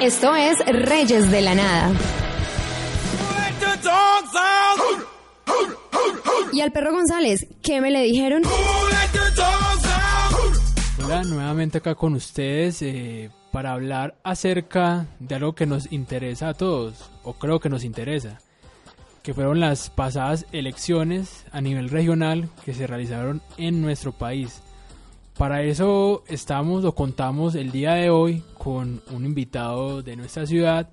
Esto es Reyes de la Nada. Y al perro González, ¿qué me le dijeron? Hola, nuevamente acá con ustedes eh, para hablar acerca de algo que nos interesa a todos, o creo que nos interesa, que fueron las pasadas elecciones a nivel regional que se realizaron en nuestro país. Para eso estamos o contamos el día de hoy con un invitado de nuestra ciudad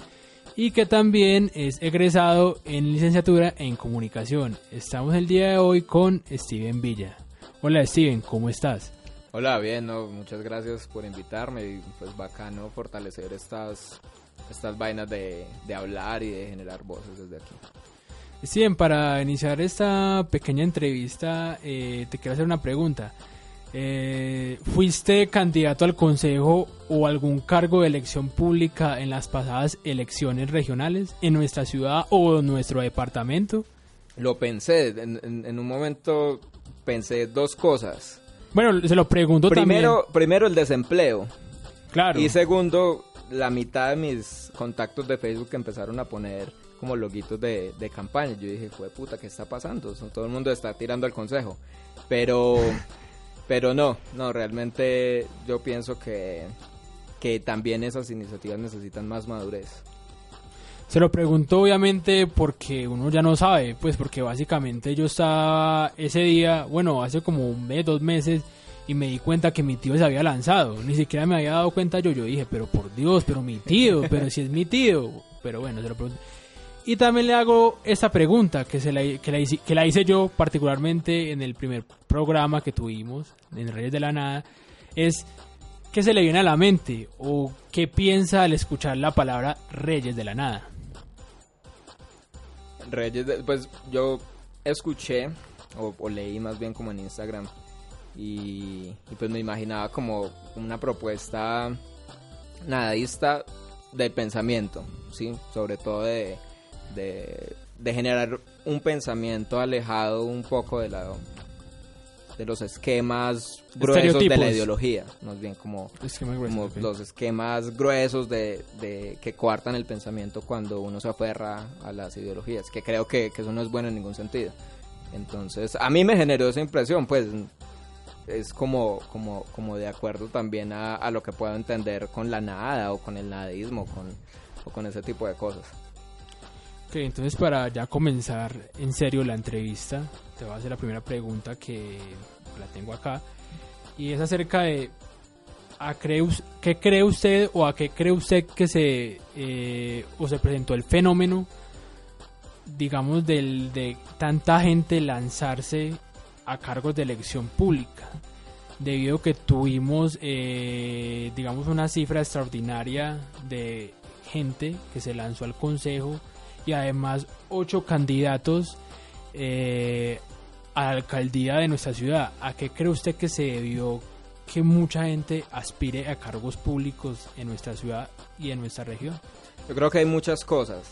y que también es egresado en licenciatura en comunicación. Estamos el día de hoy con Steven Villa. Hola Steven, ¿cómo estás? Hola, bien, no, muchas gracias por invitarme y pues bacano fortalecer estas, estas vainas de, de hablar y de generar voces desde aquí. Steven, para iniciar esta pequeña entrevista eh, te quiero hacer una pregunta. Eh, ¿Fuiste candidato al consejo o algún cargo de elección pública en las pasadas elecciones regionales en nuestra ciudad o en nuestro departamento? Lo pensé, en, en- en un momento pensé dos cosas. Bueno, se lo pregunto Primero, también. primero el desempleo Claro. y segundo la mitad de mis contactos de Facebook empezaron a poner como loguitos de, de campaña. Yo dije, fue puta, ¿qué está pasando? Todo el mundo está tirando al consejo. Pero, pero no, no, realmente yo pienso que, que también esas iniciativas necesitan más madurez. Se lo pregunto obviamente porque uno ya no sabe, pues porque básicamente yo estaba ese día, bueno, hace como un mes, dos meses, y me di cuenta que mi tío se había lanzado. Ni siquiera me había dado cuenta yo. Yo dije, pero por Dios, pero mi tío, pero si es mi tío. Pero bueno, se lo pregunto. Y también le hago esta pregunta que, se la, que, la hice, yo particularmente en el primer programa que tuvimos, en Reyes de la Nada, es ¿qué se le viene a la mente o qué piensa al escuchar la palabra Reyes de la Nada? Reyes, de- pues yo escuché, o, leí más bien como en Instagram, y, pues me imaginaba como una propuesta nadista del pensamiento, ¿sí? Sobre todo de, de, de generar un pensamiento alejado un poco de la de los esquemas gruesos de la ideología, más bien como Esquema grueso, como los esquemas gruesos de, de que coartan el pensamiento cuando uno se aferra a las ideologías, que creo que, que eso no es bueno en ningún sentido. Entonces, a mí me generó esa impresión, pues es como, como, como de acuerdo también a, a lo que puedo entender con la nada o con el nadismo con, o con ese tipo de cosas. Ok, entonces para ya comenzar en serio la entrevista, te voy a hacer la primera pregunta que la tengo acá. Y es acerca de a cree qué cree usted o a qué cree usted que se eh, o se presentó el fenómeno, digamos, del, de tanta gente lanzarse a cargos de elección pública. Debido a que tuvimos, eh, digamos, una cifra extraordinaria de gente que se lanzó al consejo y además ocho candidatos eh, a la alcaldía de nuestra ciudad. ¿A qué cree usted que se debió que mucha gente aspire a cargos públicos en nuestra ciudad y en nuestra región? Yo creo que hay muchas cosas.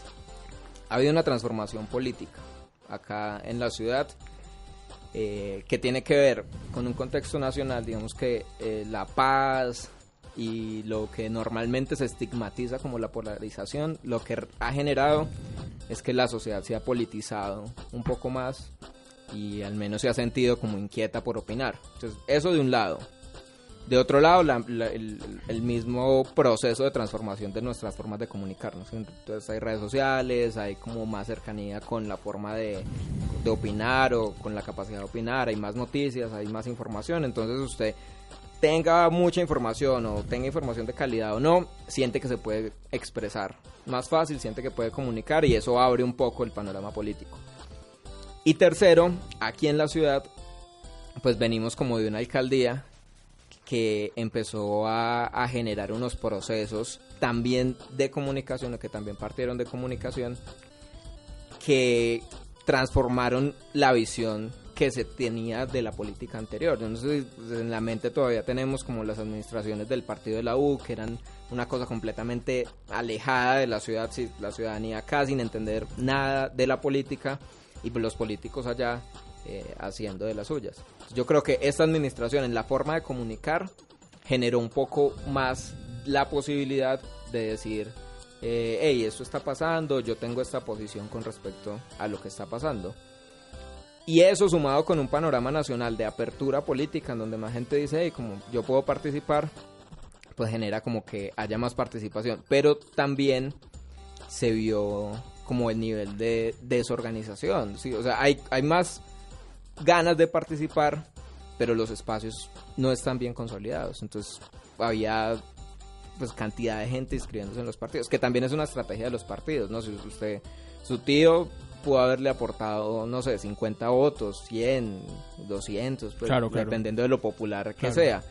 Ha habido una transformación política acá en la ciudad eh, que tiene que ver con un contexto nacional, digamos que eh, la paz y lo que normalmente se estigmatiza como la polarización, lo que ha generado es que la sociedad se ha politizado un poco más y al menos se ha sentido como inquieta por opinar. Entonces, eso de un lado. De otro lado, la- la- el, el mismo proceso de transformación de nuestras formas de comunicarnos. Entonces hay redes sociales, hay como más cercanía con la forma de, de opinar o con la capacidad de opinar, hay más noticias, hay más información. Entonces usted tenga mucha información o tenga información de calidad o no, siente que se puede expresar más fácil, siente que puede comunicar y eso abre un poco el panorama político. Y tercero, aquí en la ciudad, pues venimos como de una alcaldía que empezó a, generar unos procesos también de comunicación, o que también partieron de comunicación, que transformaron la visión que se tenía de la política anterior. Yo no sé pues, en la mente todavía tenemos como las administraciones del partido de la U, que eran una cosa completamente alejada de la ciudad, la ciudadanía acá sin entender nada de la política y pues los políticos allá eh, haciendo de las suyas. Yo creo que esta administración en la forma de comunicar generó un poco más la posibilidad de decir eh, hey, esto está pasando, yo tengo esta posición con respecto a lo que está pasando. Y eso sumado con un panorama nacional de apertura política, en donde más gente dice, hey, como yo puedo participar, pues genera como que haya más participación. Pero también se vio como el nivel de desorganización. ¿sí? O sea, hay, hay más ganas de participar, pero los espacios no están bien consolidados. Entonces había pues cantidad de gente inscribiéndose en los partidos, que también es una estrategia de los partidos, ¿no? Si usted, su tío pudo haberle aportado, no sé, 50 votos, 100, 200, pues, dependiendo de lo popular que sea.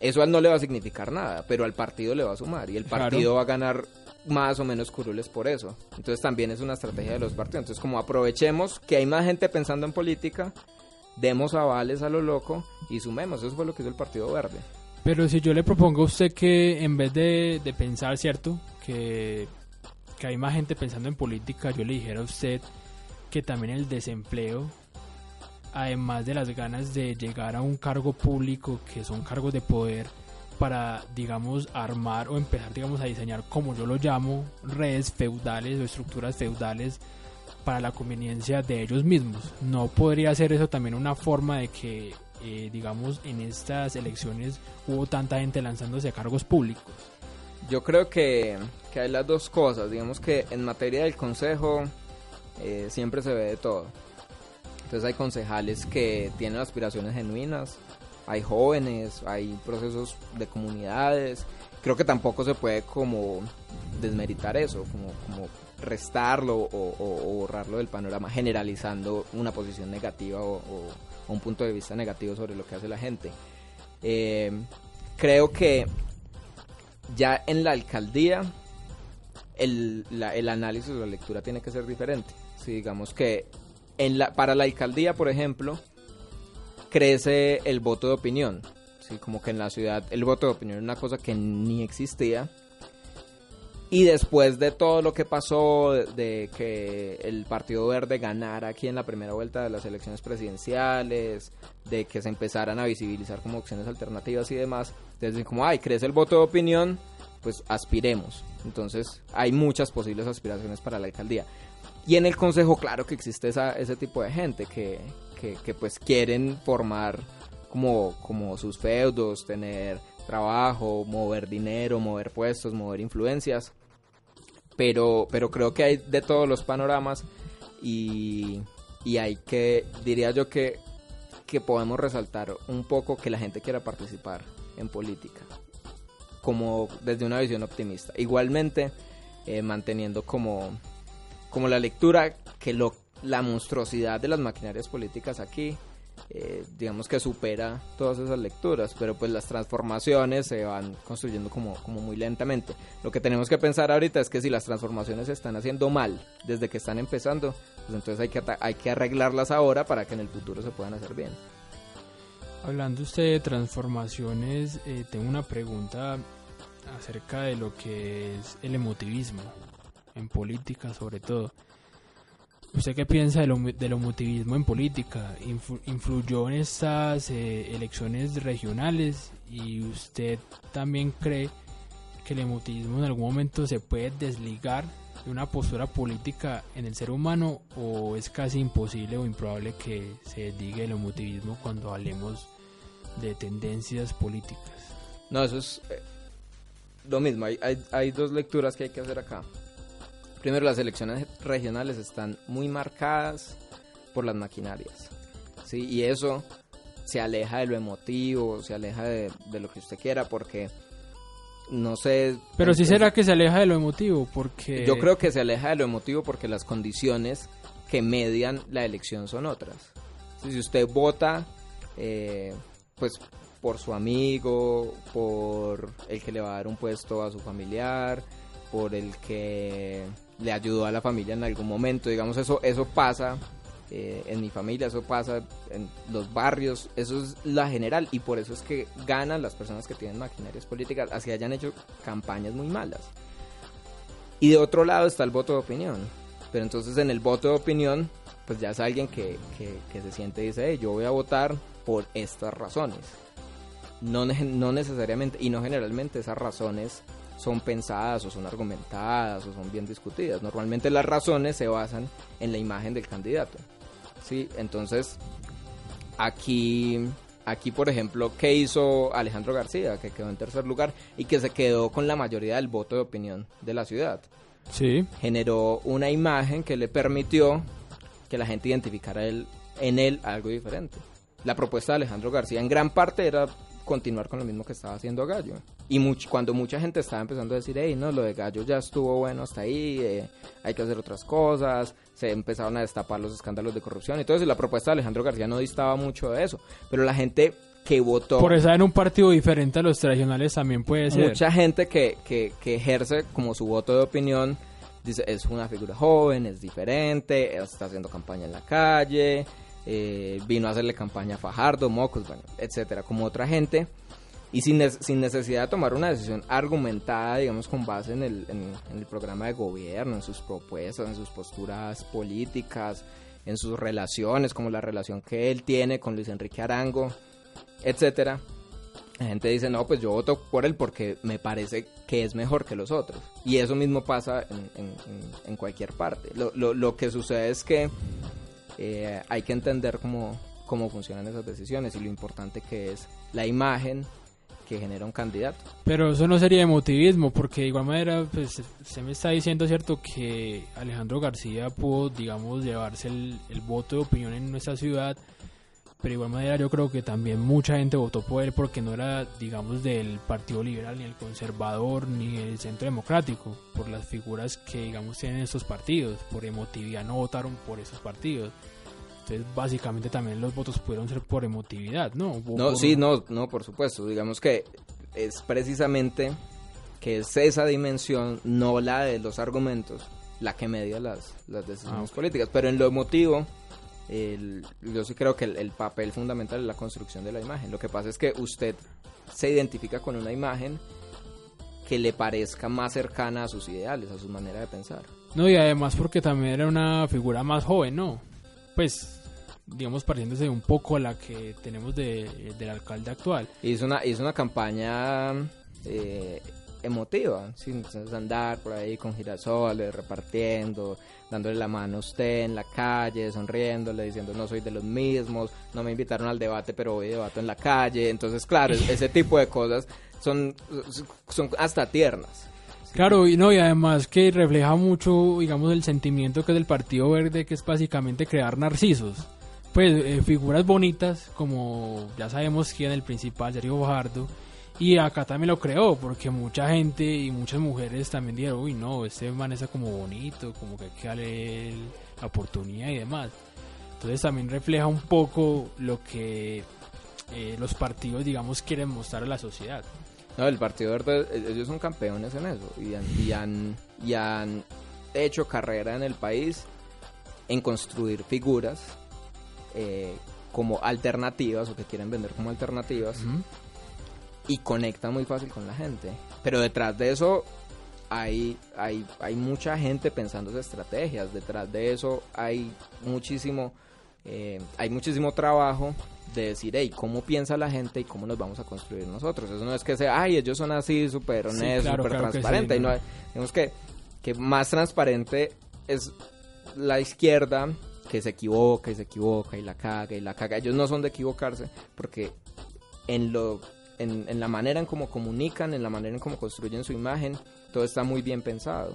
Eso a él no le va a significar nada, pero al partido le va a sumar y el partido va a ganar más o menos curules por eso. Entonces también es una estrategia de los partidos. Entonces como aprovechemos que hay más gente pensando en política, demos avales a lo loco y sumemos. Eso fue lo que hizo el Partido Verde. Pero si yo le propongo a usted que en vez de, de pensar, ¿cierto? Que, que hay más gente pensando en política, yo le dijera a usted que también el desempleo, además de las ganas de llegar a un cargo público, que son cargos de poder, para, digamos, armar o empezar, digamos, a diseñar, como yo lo llamo, redes feudales o estructuras feudales para la conveniencia de ellos mismos. ¿No podría ser eso también una forma de que eh, digamos, en estas elecciones hubo tanta gente lanzándose a cargos públicos? Yo creo que, que hay las dos cosas. Digamos que en materia del consejo eh, siempre se ve de todo. Entonces hay concejales que tienen aspiraciones genuinas, hay jóvenes, hay procesos de comunidades. Creo que tampoco se puede como desmeritar eso, como, como restarlo o, borrarlo del panorama, generalizando una posición negativa o, un punto de vista negativo sobre lo que hace la gente. Eh, creo que ya en la alcaldía el, el análisis o la lectura tiene que ser diferente. Si digamos que en la, para la alcaldía, por ejemplo, crece el voto de opinión. ¿sí? Como que en la ciudad el voto de opinión es una cosa que ni existía y después de todo lo que pasó, de, que el Partido Verde ganara aquí en la primera vuelta de las elecciones presidenciales, de que se empezaran a visibilizar como opciones alternativas y demás, entonces como, ay, crece el voto de opinión, pues aspiremos. Entonces hay muchas posibles aspiraciones para la alcaldía. Y en el consejo, claro que existe esa, ese tipo de gente que, que, que pues quieren formar como, como sus feudos, tener trabajo, mover dinero, mover puestos, mover influencias pero, pero creo que hay de todos los panoramas y, y hay que, diría yo que, que podemos resaltar un poco que la gente quiera participar en política, como desde una visión optimista. Igualmente, eh, manteniendo como, como la lectura que lo, la monstruosidad de las maquinarias políticas aquí eh, digamos que supera todas esas lecturas, pero pues las transformaciones se van construyendo como, como muy lentamente. Lo que tenemos que pensar ahorita es que si las transformaciones se están haciendo mal desde que están empezando, pues entonces hay que, hay que arreglarlas ahora para que en el futuro se puedan hacer bien. Hablando usted de transformaciones, eh, tengo una pregunta acerca de lo que es el emotivismo, en política sobre todo. ¿Usted qué piensa del, del emotivismo en política? ¿Influyó en estas eh, elecciones regionales? ¿Y usted también cree que el emotivismo en algún momento se puede desligar de una postura política en el ser humano o es casi imposible o improbable que se desligue el emotivismo cuando hablemos de tendencias políticas? No, eso es eh, lo mismo. Hay, hay, hay dos lecturas que hay que hacer acá. Primero, las elecciones regionales están muy marcadas por las maquinarias. ¿sí? Y eso se aleja de lo emotivo, se aleja de, lo que usted quiera, porque no sé. Pero si será que se aleja de lo emotivo, porque. Yo creo que se aleja de lo emotivo porque las condiciones que median la elección son otras. Si usted vota, eh, pues por su amigo, por el que le va a dar un puesto a su familiar, por el que le ayudó a la familia en algún momento. Digamos, eso, eso pasa eh, en mi familia, eso pasa en los barrios, eso es la general y por eso es que ganan las personas que tienen maquinarias políticas, así hayan hecho campañas muy malas. Y de otro lado está el voto de opinión. Pero entonces en el voto de opinión, pues ya es alguien que, que, se siente y dice, yo voy a votar por estas razones. No, no necesariamente y no generalmente esas razones son pensadas o son argumentadas o son bien discutidas. Normalmente las razones se basan en la imagen del candidato. ¿sí? Entonces, aquí, aquí, por ejemplo, ¿qué hizo Alejandro García? Que quedó en tercer lugar y que se quedó con la mayoría del voto de opinión de la ciudad. Sí. Generó una imagen que le permitió que la gente identificara él, en él algo diferente. La propuesta de Alejandro García en gran parte era continuar con lo mismo que estaba haciendo Gallo. Y much- cuando mucha gente estaba empezando a decir, hey, no, lo de Gallo ya estuvo bueno hasta ahí, eh, hay que hacer otras cosas, se empezaron a destapar los escándalos de corrupción y la propuesta de Alejandro García no distaba mucho de eso. Pero la gente que votó... Por estar en un partido diferente a los tradicionales también puede ser. mucha gente que, que, que ejerce como su voto de opinión dice es una figura joven, es diferente, está haciendo campaña en la calle, eh, vino a hacerle campaña a Fajardo, Mocos, bueno, etcétera, como otra gente. Y sin, sin necesidad de tomar una decisión argumentada, digamos, con base en el, en, en el programa de gobierno, en sus propuestas, en sus posturas políticas, en sus relaciones, como la relación que él tiene con Luis Enrique Arango, etcétera. La gente dice, no, pues yo voto por él porque me parece que es mejor que los otros. Y eso mismo pasa en- en- en cualquier parte. Lo, lo- lo que sucede es que eh, hay que entender cómo, cómo funcionan esas decisiones y lo importante que es la imagen que genera un candidato. Pero eso no sería emotivismo, porque de igual manera, pues se me está diciendo, ¿cierto?, que Alejandro García pudo, digamos, llevarse el, el voto de opinión en nuestra ciudad, pero igual manera yo creo que también mucha gente votó por él porque no era, digamos, del Partido Liberal, ni el Conservador, ni el Centro Democrático, por las figuras que, digamos, tienen estos partidos, por emotividad no votaron por esos partidos. Entonces, básicamente también los votos pudieron ser por emotividad, ¿no? O No, por- sí, no, no, por supuesto. Digamos que es precisamente que es esa dimensión, no la de los argumentos, la que media las, las decisiones Ah, ok. políticas. Pero en lo emotivo, el- yo sí creo que el, el papel fundamental es la construcción de la imagen. Lo que pasa es que usted se identifica con una imagen que le parezca más cercana a sus ideales, a su manera de pensar. No, y además porque también era una figura más joven, ¿no? Pues, digamos, pareciéndose un poco a la que tenemos de, del alcalde actual. Hizo una, hizo una campaña eh, emotiva, sin andar por ahí con girasoles, repartiendo, dándole la mano a usted en la calle, sonriéndole, diciendo no soy de los mismos, no me invitaron al debate, pero hoy debato en la calle. Entonces, claro, es- ese tipo de cosas son, son hasta tiernas. Claro, y no, y además que refleja mucho, digamos, el sentimiento que es del Partido Verde, que es básicamente crear narcisos. Pues eh, figuras bonitas, como ya sabemos quién el principal, Sergio Fajardo, y acá también lo creó, porque mucha gente y muchas mujeres también dijeron, uy, no, este man está como bonito, como que hay que darle la oportunidad y demás. Entonces también refleja un poco lo que eh, los partidos, digamos, quieren mostrar a la sociedad. No, el Partido Verde, eh, ellos son campeones en eso y han, y han, y han hecho carrera en el país en construir figuras eh, como alternativas o que quieren vender como alternativas Ujú. Y conectan muy fácil con la gente. Pero detrás de eso hay, hay, hay mucha gente pensando en estrategias, detrás de eso hay muchísimo, eh, hay muchísimo trabajo de decir, hey, ¿cómo piensa la gente y cómo nos vamos a construir nosotros? Eso no es que sea, ay, ellos son así, súper Sí, honestos, claro, súper claro transparentes. sí, y ¿no? no, digamos que, que más transparente es la izquierda que se equivoca y se equivoca y la caga y la caga. Ellos no son de equivocarse porque en lo en, en la manera en cómo comunican, en la manera en cómo construyen su imagen, todo está muy bien pensado.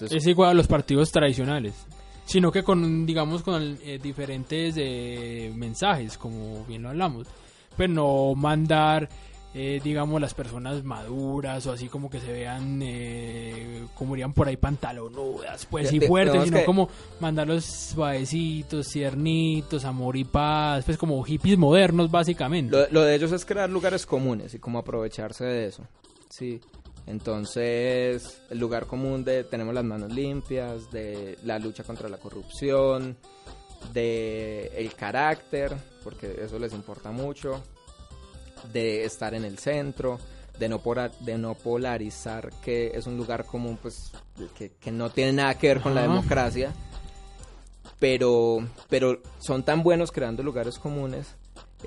Es igual a los partidos tradicionales, sino que con, digamos, con eh, diferentes eh, mensajes, como bien lo hablamos. Pero no mandar, eh, digamos, las personas maduras o así como que se vean, eh, como irían por ahí pantalonudas, pues y fuertes, sino que- como mandarlos suavecitos, tiernitos, amor y paz, pues como hippies modernos, básicamente. lo, lo de ellos es crear lugares comunes y cómo aprovecharse de eso. Sí. Entonces, el lugar común de tenemos las manos limpias, de la lucha contra la corrupción, de el carácter, porque eso les importa mucho, de estar en el centro, de no, pora- de no polarizar, que es un lugar común pues que, que no tiene nada que ver con la Ajá. democracia, pero, pero son tan buenos creando lugares comunes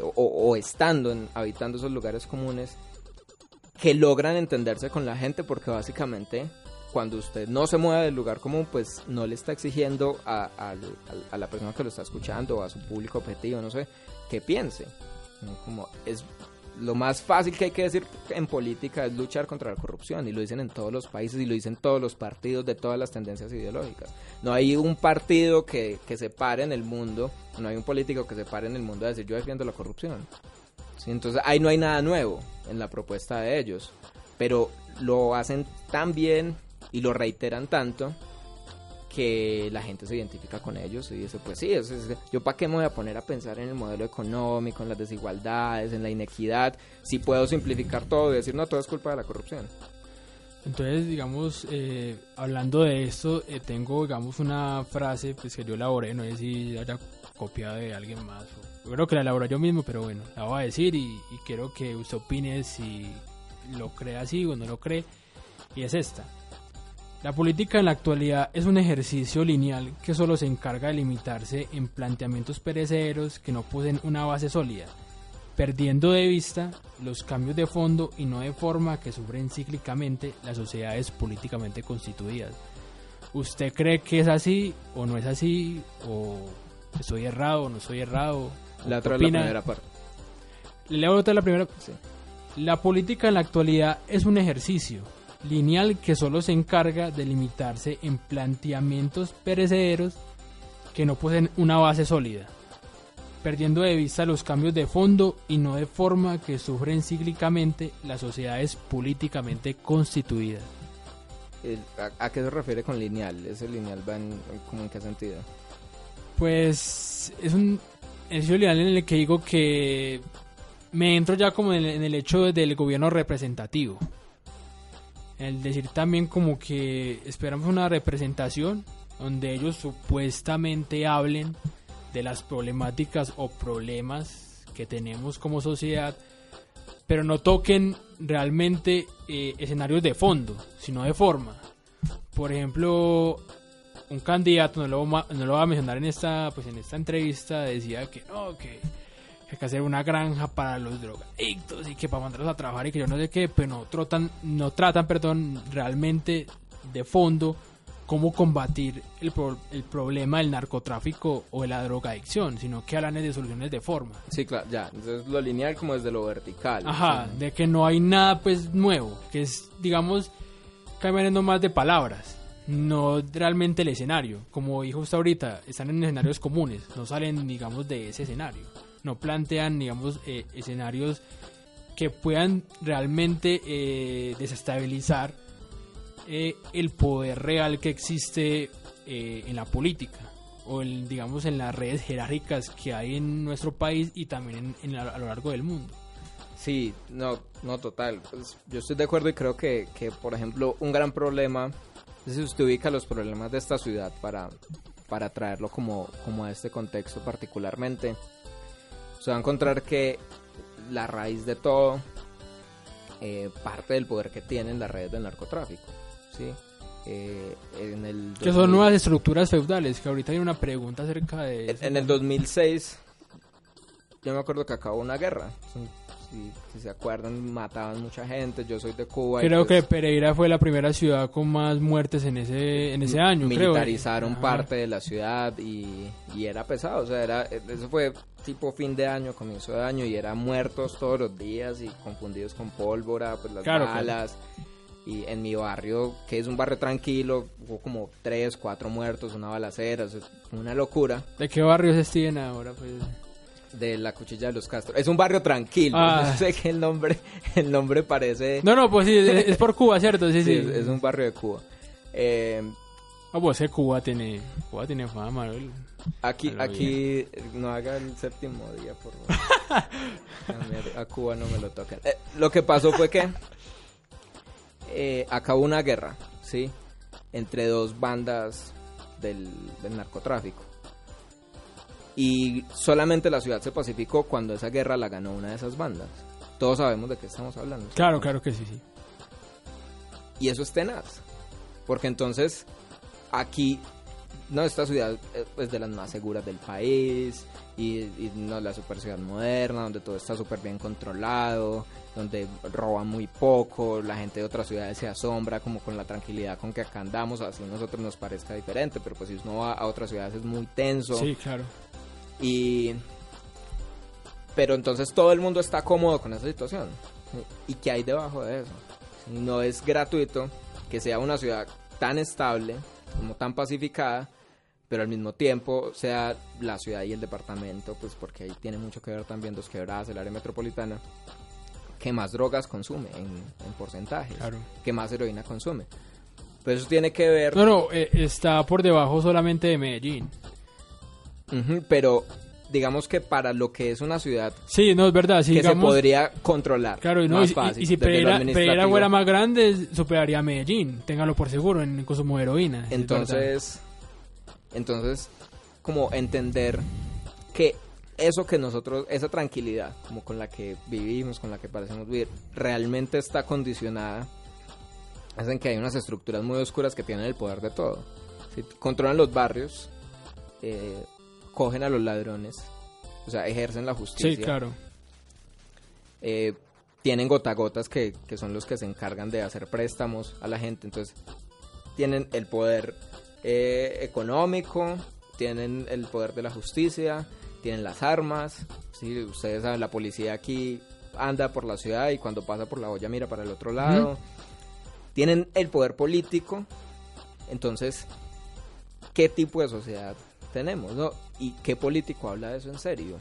o, o estando en, habitando esos lugares comunes que logran entenderse con la gente porque básicamente cuando usted no se mueve del lugar común, pues no le está exigiendo a, a- a- la persona que lo está escuchando o a su público objetivo, no sé, que piense. Como es lo más fácil que hay que decir en política es luchar contra la corrupción y lo dicen en todos los países y lo dicen todos los partidos de todas las tendencias ideológicas. No hay un partido que, que se pare en el mundo, no hay un político que se pare en el mundo a decir yo defiendo la corrupción. Entonces ahí no hay nada nuevo en la propuesta de ellos, pero lo hacen tan bien y lo reiteran tanto que la gente se identifica con ellos y dice, pues sí, es- yo para qué me voy a poner a pensar en el modelo económico, en las desigualdades, en la inequidad, si puedo simplificar todo y decir, no, todo es culpa de la corrupción. Entonces, digamos, eh, hablando de esto, eh, tengo, digamos, una frase pues, que yo elaboré, no sé si haya copiado de alguien más. o- yo creo que la elaboré yo mismo, pero bueno, la voy a decir y, y quiero que usted opine si lo cree así o no lo cree. Y es esta. La política en la actualidad es un ejercicio lineal que solo se encarga de limitarse en planteamientos perecederos que no poseen una base sólida, perdiendo de vista los cambios de fondo y no de forma que sufren cíclicamente las sociedades políticamente constituidas. ¿Usted cree que es así o no es así? ¿O estoy errado o no estoy errado? ¿O La otra la primera parte. Leo otra la primera. Sí. La política en la actualidad es un ejercicio lineal que solo se encarga de limitarse en planteamientos perecederos que no poseen una base sólida, perdiendo de vista los cambios de fondo y no de forma que sufren cíclicamente las sociedades políticamente constituidas. ¿A, qué se refiere con lineal? ¿Ese lineal va en, como en qué sentido? Pues es un ejercicio lineal en el que digo que me entro ya como en el, en el hecho del gobierno representativo. El decir también como que esperamos una representación donde ellos supuestamente hablen de las problemáticas o problemas que tenemos como sociedad, pero no toquen realmente eh, escenarios de fondo, sino de forma. Por ejemplo, un candidato, no lo, no lo voy a mencionar en esta, pues en esta entrevista, decía que no, que hay que hacer una granja para los drogadictos y que para mandarlos a trabajar y que yo no sé qué, pero no tratan, no tratan, perdón, realmente de fondo cómo combatir el, pro- el problema del narcotráfico o de la drogadicción, sino que hablan de soluciones de forma. Sí, claro, ya. Entonces lo lineal como desde lo vertical. Ajá, Sí. de que no hay nada pues nuevo, que es, digamos, cambiando más de palabras, no realmente el escenario. Como dijo usted ahorita, están en escenarios comunes, no salen, digamos, de ese escenario. No plantean, digamos, eh, escenarios que puedan realmente eh, desestabilizar eh, el poder real que existe en la política o el, digamos en las redes jerárquicas que hay en nuestro país y también en- a lo largo del mundo. Sí, no, no, total. Pues, yo estoy de acuerdo y creo que, que, por ejemplo, un gran problema si usted ubica los problemas de esta ciudad para, para traerlo como, como a este contexto particularmente. Se va a encontrar que la raíz de todo, eh, parte del poder que tienen las redes del narcotráfico. ¿sí? Eh, en el Que son 2000 nuevas estructuras feudales, que ahorita hay una pregunta acerca de eso. en el 2006, yo me acuerdo que acabó una guerra. Si, se acuerdan, mataban mucha gente. Yo soy de Cuba. y Creo pues, que Pereira fue la primera ciudad con más muertes en ese en ese año, creo. militarizaron parte de la ciudad y, y era pesado. O sea, era, eso fue tipo fin de año, comienzo de año y eran muertos todos los días y confundidos con pólvora, pues las Claro, claro. balas. Y en mi barrio, que es un barrio tranquilo, hubo como tres, cuatro muertos, una balacera, o sea, una locura. ¿De qué barrio se Steven ahora? Pues? De la cuchilla de los Castro. Es un barrio tranquilo. Ah. Sé que el nombre, el nombre parece. No, no, pues sí, es, es por Cuba, ¿cierto? Sí, sí, sí. es, es un barrio de Cuba. Eh, Ah, pues que Cuba tiene, Cuba tiene fama, aquí, aquí no haga el séptimo día, por favor. A Cuba no me lo toquen. Eh, lo que pasó fue que eh, acabó una guerra, ¿sí? Entre dos bandas del, del narcotráfico. Y solamente la ciudad se pacificó cuando esa guerra la ganó una de esas bandas. Todos sabemos de qué estamos hablando. Claro, claro que sí, sí. Y eso es tenaz. Porque entonces aquí no, esta ciudad eh, es de las más seguras del país y, y no la super ciudad moderna, donde todo está súper bien controlado, donde roban muy poco, la gente de otras ciudades se asombra como con la tranquilidad con que acá andamos, así a nosotros nos parezca diferente, pero pues si uno va a otras ciudades es muy tenso. Sí, claro. Y. Pero entonces todo el mundo está cómodo con esa situación. ¿Y qué hay debajo de eso? No es gratuito que sea una ciudad tan estable, como tan pacificada, pero al mismo tiempo sea la ciudad y el departamento, pues porque ahí tiene mucho que ver también dos quebradas, el área metropolitana, que más drogas consume en, en porcentaje, Claro. que más heroína consume. Pero eso tiene que ver, No, no, eh, está por debajo solamente de Medellín. Pero digamos que para lo que es una ciudad Sí, no, es verdad. Si que se podría controlar. Claro, y, no, más y- fácil, y si Pereira. Pereira fuera más grande, superaría a Medellín. Téngalo por seguro en consumo de heroína. Entonces, entonces, como entender que eso que nosotros, esa tranquilidad, como con la que vivimos, con la que parecemos vivir, realmente está condicionada, hacen que hay unas estructuras muy oscuras que tienen el poder de todo. Si controlan los barrios, eh, cogen a los ladrones, o sea, ejercen la justicia. Sí, claro. eh, tienen gotagotas que, que son los que se encargan de hacer préstamos a la gente. Entonces, tienen el poder eh, económico, tienen el poder de la justicia, tienen las armas. ¿sí? Ustedes saben, la policía aquí anda por la ciudad y cuando pasa por la olla mira para el otro lado. Tienen el poder político. Entonces, ¿qué tipo de sociedad tenemos? ¿no? ¿Y qué político habla de eso en serio?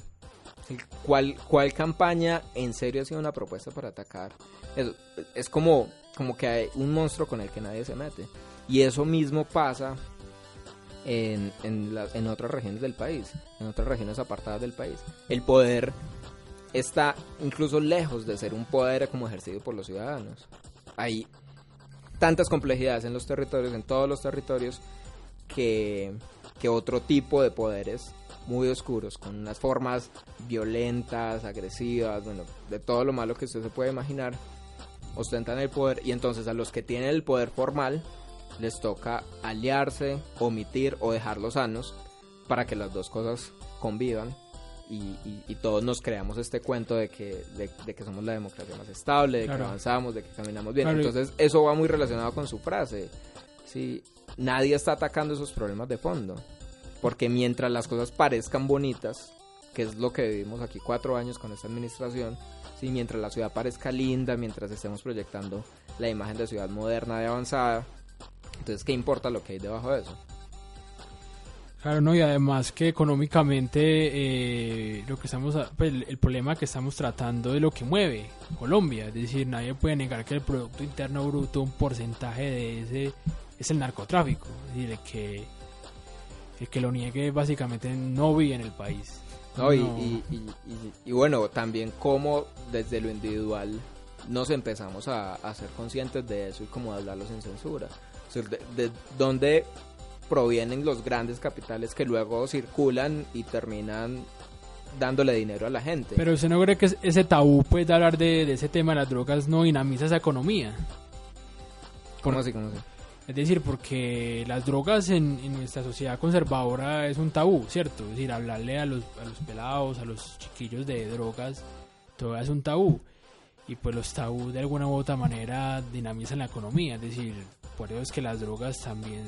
¿Cuál, ¿Cuál campaña en serio ha sido una propuesta para atacar? Es, es como, como que hay un monstruo con el que nadie se mete. Y eso mismo pasa en, en, la- en otras regiones del país, en otras regiones apartadas del país. El poder está incluso lejos de ser un poder como ejercido por los ciudadanos. Hay tantas complejidades en los territorios, en todos los territorios, que, que otro tipo de poderes muy oscuros, con unas formas violentas, agresivas, bueno, de todo lo malo que usted se puede imaginar, ostentan el poder y entonces a los que tienen el poder formal les toca aliarse, omitir o dejarlos sanos para que las dos cosas convivan y, y- y todos nos creamos este cuento de que, de, de que somos la democracia más estable, de Claro. que avanzamos, de que caminamos bien. Claro, Entonces eso va muy relacionado con su frase. Sí, nadie está atacando esos problemas de fondo. Porque mientras las cosas parezcan bonitas, que es lo que vivimos aquí cuatro años con esta administración, mientras la ciudad parezca linda, mientras estemos proyectando la imagen de ciudad moderna y avanzada, entonces, ¿qué importa lo que hay debajo de eso? Claro, no, y además que económicamente eh, lo que estamos, pues, el, problema que estamos tratando es lo que mueve Colombia, es decir, nadie puede negar que el Producto Interno Bruto, un porcentaje de ese es el narcotráfico, es decir, el que, el que lo niegue básicamente no vive en el país. ¿no? Y, No. y- y- bueno, también cómo desde lo individual nos empezamos a, a ser conscientes de eso y como de hablarlo sin censura. O sea, de, de dónde provienen los grandes capitales que luego circulan y terminan dándole dinero a la gente. Pero usted no cree que es- ese tabú pues, de hablar de, de ese tema de las drogas no dinamiza esa economía. ¿Cómo así? ¿Cómo así? Es decir, porque las drogas en, en nuestra sociedad conservadora es un tabú, ¿cierto? Es decir, hablarle a los, a los pelados, a los chiquillos de drogas, todo es un tabú. Y pues los tabú de alguna u otra manera dinamizan la economía. Es decir, por eso es que las drogas también,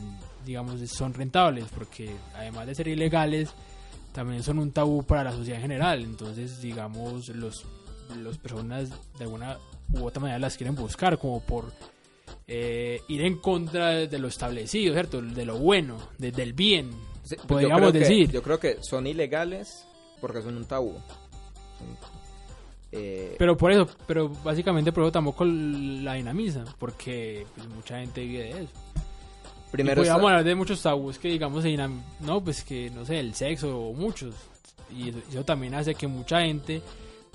digamos, son rentables, porque además de ser ilegales, también son un tabú para la sociedad en general. Entonces, digamos, los, los personas de alguna u otra manera las quieren buscar como por eh, ir en contra de lo establecido, ¿cierto? De lo bueno, de- del bien. Sí, pues yo Podríamos que- decir. yo creo que son ilegales porque son un tabú. Eh, Pero por eso, pero básicamente por eso tampoco la dinamiza, porque pues, mucha gente vive de eso. primero está- podríamos hablar de muchos tabús que digamos se dinam- no, pues que no sé, el sexo o muchos. Y eso, eso también hace que mucha gente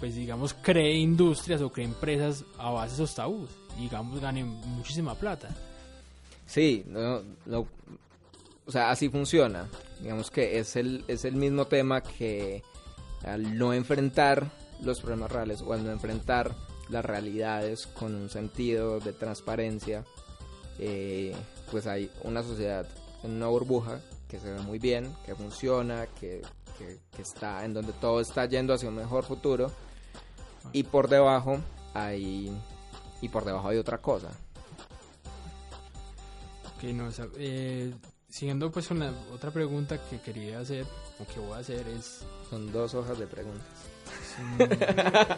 pues digamos cree industrias o cree empresas a base de esos tabús y digamos ganen muchísima plata. Sí, no, no- o sea, así funciona. Digamos que es el, es el mismo tema que al no enfrentar los problemas reales o al no enfrentar las realidades con un sentido de transparencia, eh, pues hay una sociedad en una burbuja que se ve muy bien, que funciona, que, que, que está en donde todo está yendo hacia un mejor futuro. Y por debajo hay y por debajo hay otra cosa. Ok, no, o sea, eh, siguiendo pues una otra pregunta que quería hacer o que voy a hacer es Son dos hojas de preguntas.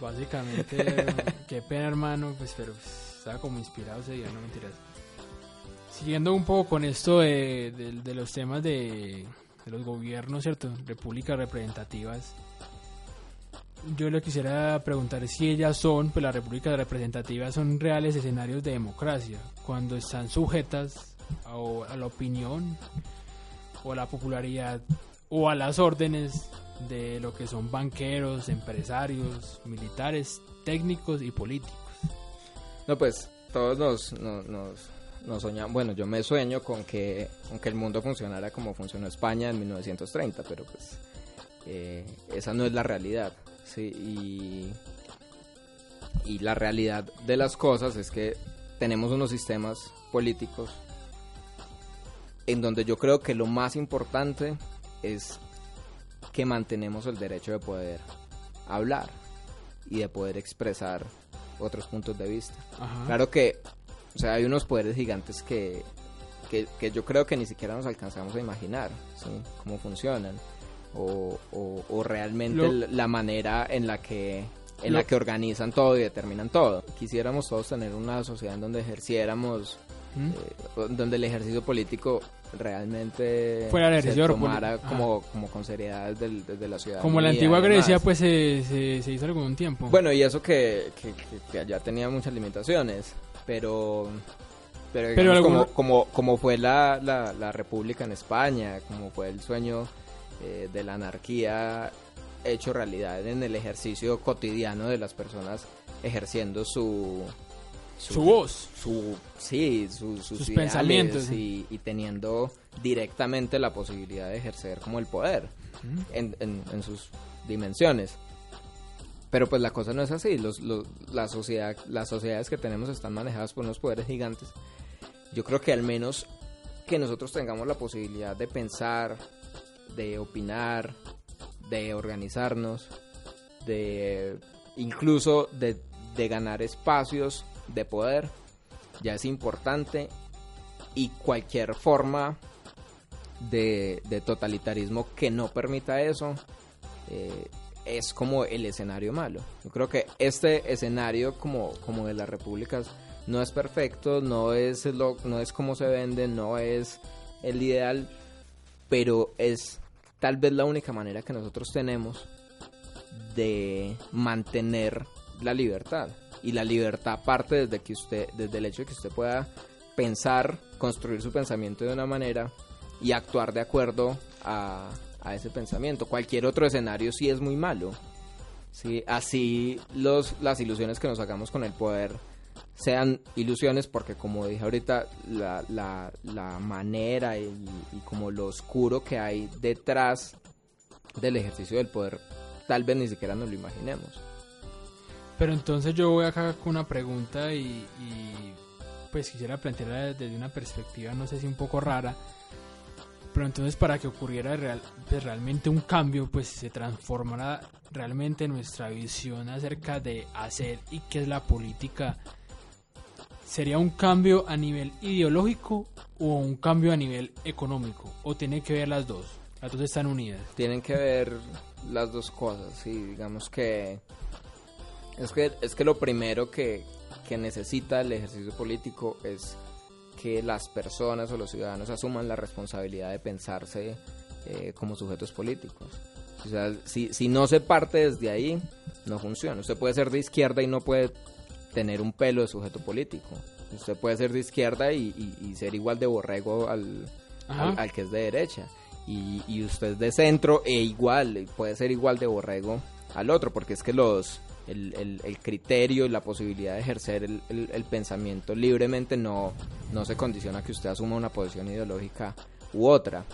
básicamente qué pena hermano pues pero pues, estaba como inspirado ese día no mentiras siguiendo un poco con esto de, de- de los temas de, de los gobiernos cierto repúblicas representativas yo le quisiera preguntar si ellas son pues las repúblicas representativas son reales escenarios de democracia cuando están sujetas a, la opinión o a la popularidad o a las órdenes de lo que son banqueros, empresarios, militares, técnicos y políticos. No, pues todos nos, nos, nos, nos soñamos, bueno, yo me sueño con que, con que el mundo funcionara como funcionó España en 1930, pero pues eh, esa no es la realidad, ¿sí? Y, y la realidad de las cosas es que tenemos unos sistemas políticos en donde yo creo que lo más importante es que mantenemos el derecho de poder hablar y de poder expresar otros puntos de vista. Ajá. Claro que, o sea, hay unos poderes gigantes que, que, que yo creo que ni siquiera nos alcanzamos a imaginar, ¿sí? Cómo funcionan. O, o- o realmente Lo- la manera en la que en Lo- la que organizan todo y determinan todo. Quisiéramos todos tener una sociedad en donde ejerciéramos, ¿Mm? eh, donde el ejercicio político realmente Fuera el se ejercicio tomara poli- como, como con seriedad desde, desde la ciudad. Como la antigua Grecia, pues se, se, se hizo algún tiempo. Bueno, y eso que, que, que- que allá tenía muchas limitaciones, pero pero, Pero digamos, alguno- como, como, como fue la, la, la república en España, como fue el sueño eh, de la anarquía hecho realidad en el ejercicio cotidiano de las personas ejerciendo su su voz. su sí su- sus, Sus pensamientos. y, y teniendo directamente la posibilidad de ejercer como el poder ¿Mm? en, en- en sus dimensiones. Pero pues la cosa no es así. Los, los- la sociedad, las sociedades que tenemos están manejadas por unos poderes gigantes. Yo creo que al menos que nosotros tengamos la posibilidad de pensar, de opinar, de organizarnos, de incluso de, de ganar espacios de poder, ya es importante y cualquier forma de, de totalitarismo que no permita eso eh, es como el escenario malo. Yo creo que este escenario como, como de las repúblicas no es perfecto, no es, lo, no es como se vende, no es el ideal, pero es tal vez la única manera que nosotros tenemos de mantener la libertad. Y la libertad parte desde que usted, desde el hecho de que usted pueda pensar, construir su pensamiento de una manera y actuar de acuerdo a, a ese pensamiento. Cualquier otro escenario sí es muy malo. Sí, así los, las ilusiones que nos hagamos con el poder sean ilusiones porque como dije ahorita la, la, la manera y, y como lo oscuro que hay detrás del ejercicio del poder tal vez ni siquiera nos lo imaginemos. Pero entonces yo voy acá con una pregunta y, pues quisiera plantearla desde una perspectiva, no sé si un poco rara, pero entonces para que ocurriera real, pues realmente un cambio, pues se transformará realmente nuestra visión acerca de hacer y qué es la política. ¿Sería un cambio a nivel ideológico o un cambio a nivel económico? ¿O tiene que ver las dos? Las dos están unidas. Tienen que ver las dos cosas, sí, digamos que es que, es que lo primero que, que necesita el ejercicio político es que las personas o los ciudadanos asuman la responsabilidad de pensarse eh, como sujetos políticos. O sea, si, si no se parte desde ahí, no funciona. Usted puede ser de izquierda y no puede tener un pelo de sujeto político. Usted puede ser de izquierda y, y- y ser igual de borrego al, al, al que es de derecha. Y, y usted es de centro e igual, puede ser igual de borrego al otro, porque es que los el, el- el criterio y la posibilidad de ejercer el pensamiento libremente no, no se condiciona a que usted asuma una posición ideológica u otra.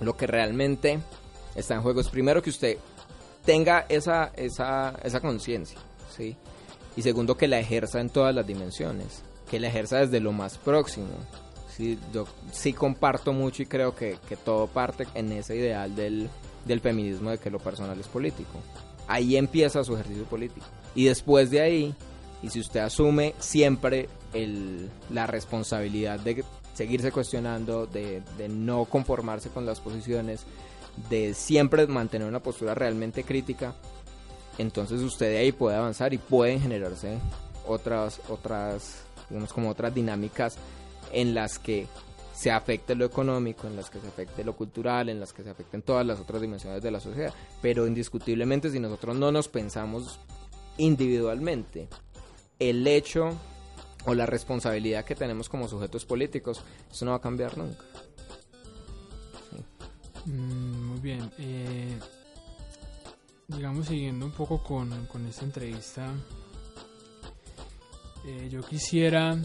Lo que realmente está en juego es primero que usted tenga esa, esa, esa conciencia, ¿sí? Y segundo, que la ejerza en todas las dimensiones, que la ejerza desde lo más próximo, Sí, yo sí comparto mucho y creo que, que todo parte en ese ideal del, del feminismo de que lo personal es político. Ahí empieza su ejercicio político. Y después de ahí, y si usted asume siempre el, la responsabilidad de seguirse cuestionando, de, de no conformarse con las posiciones, de siempre mantener una postura realmente crítica, entonces usted de ahí puede avanzar y pueden generarse otras, otras, digamos como otras dinámicas en las que se afecte lo económico, en las que se afecte lo cultural, en las que se afecten todas las otras dimensiones de la sociedad. Pero indiscutiblemente si nosotros no nos pensamos individualmente, el hecho o la responsabilidad que tenemos como sujetos políticos, eso no va a cambiar nunca. Mm, muy bien. Eh, digamos, siguiendo un poco con, con esta entrevista, eh, yo quisiera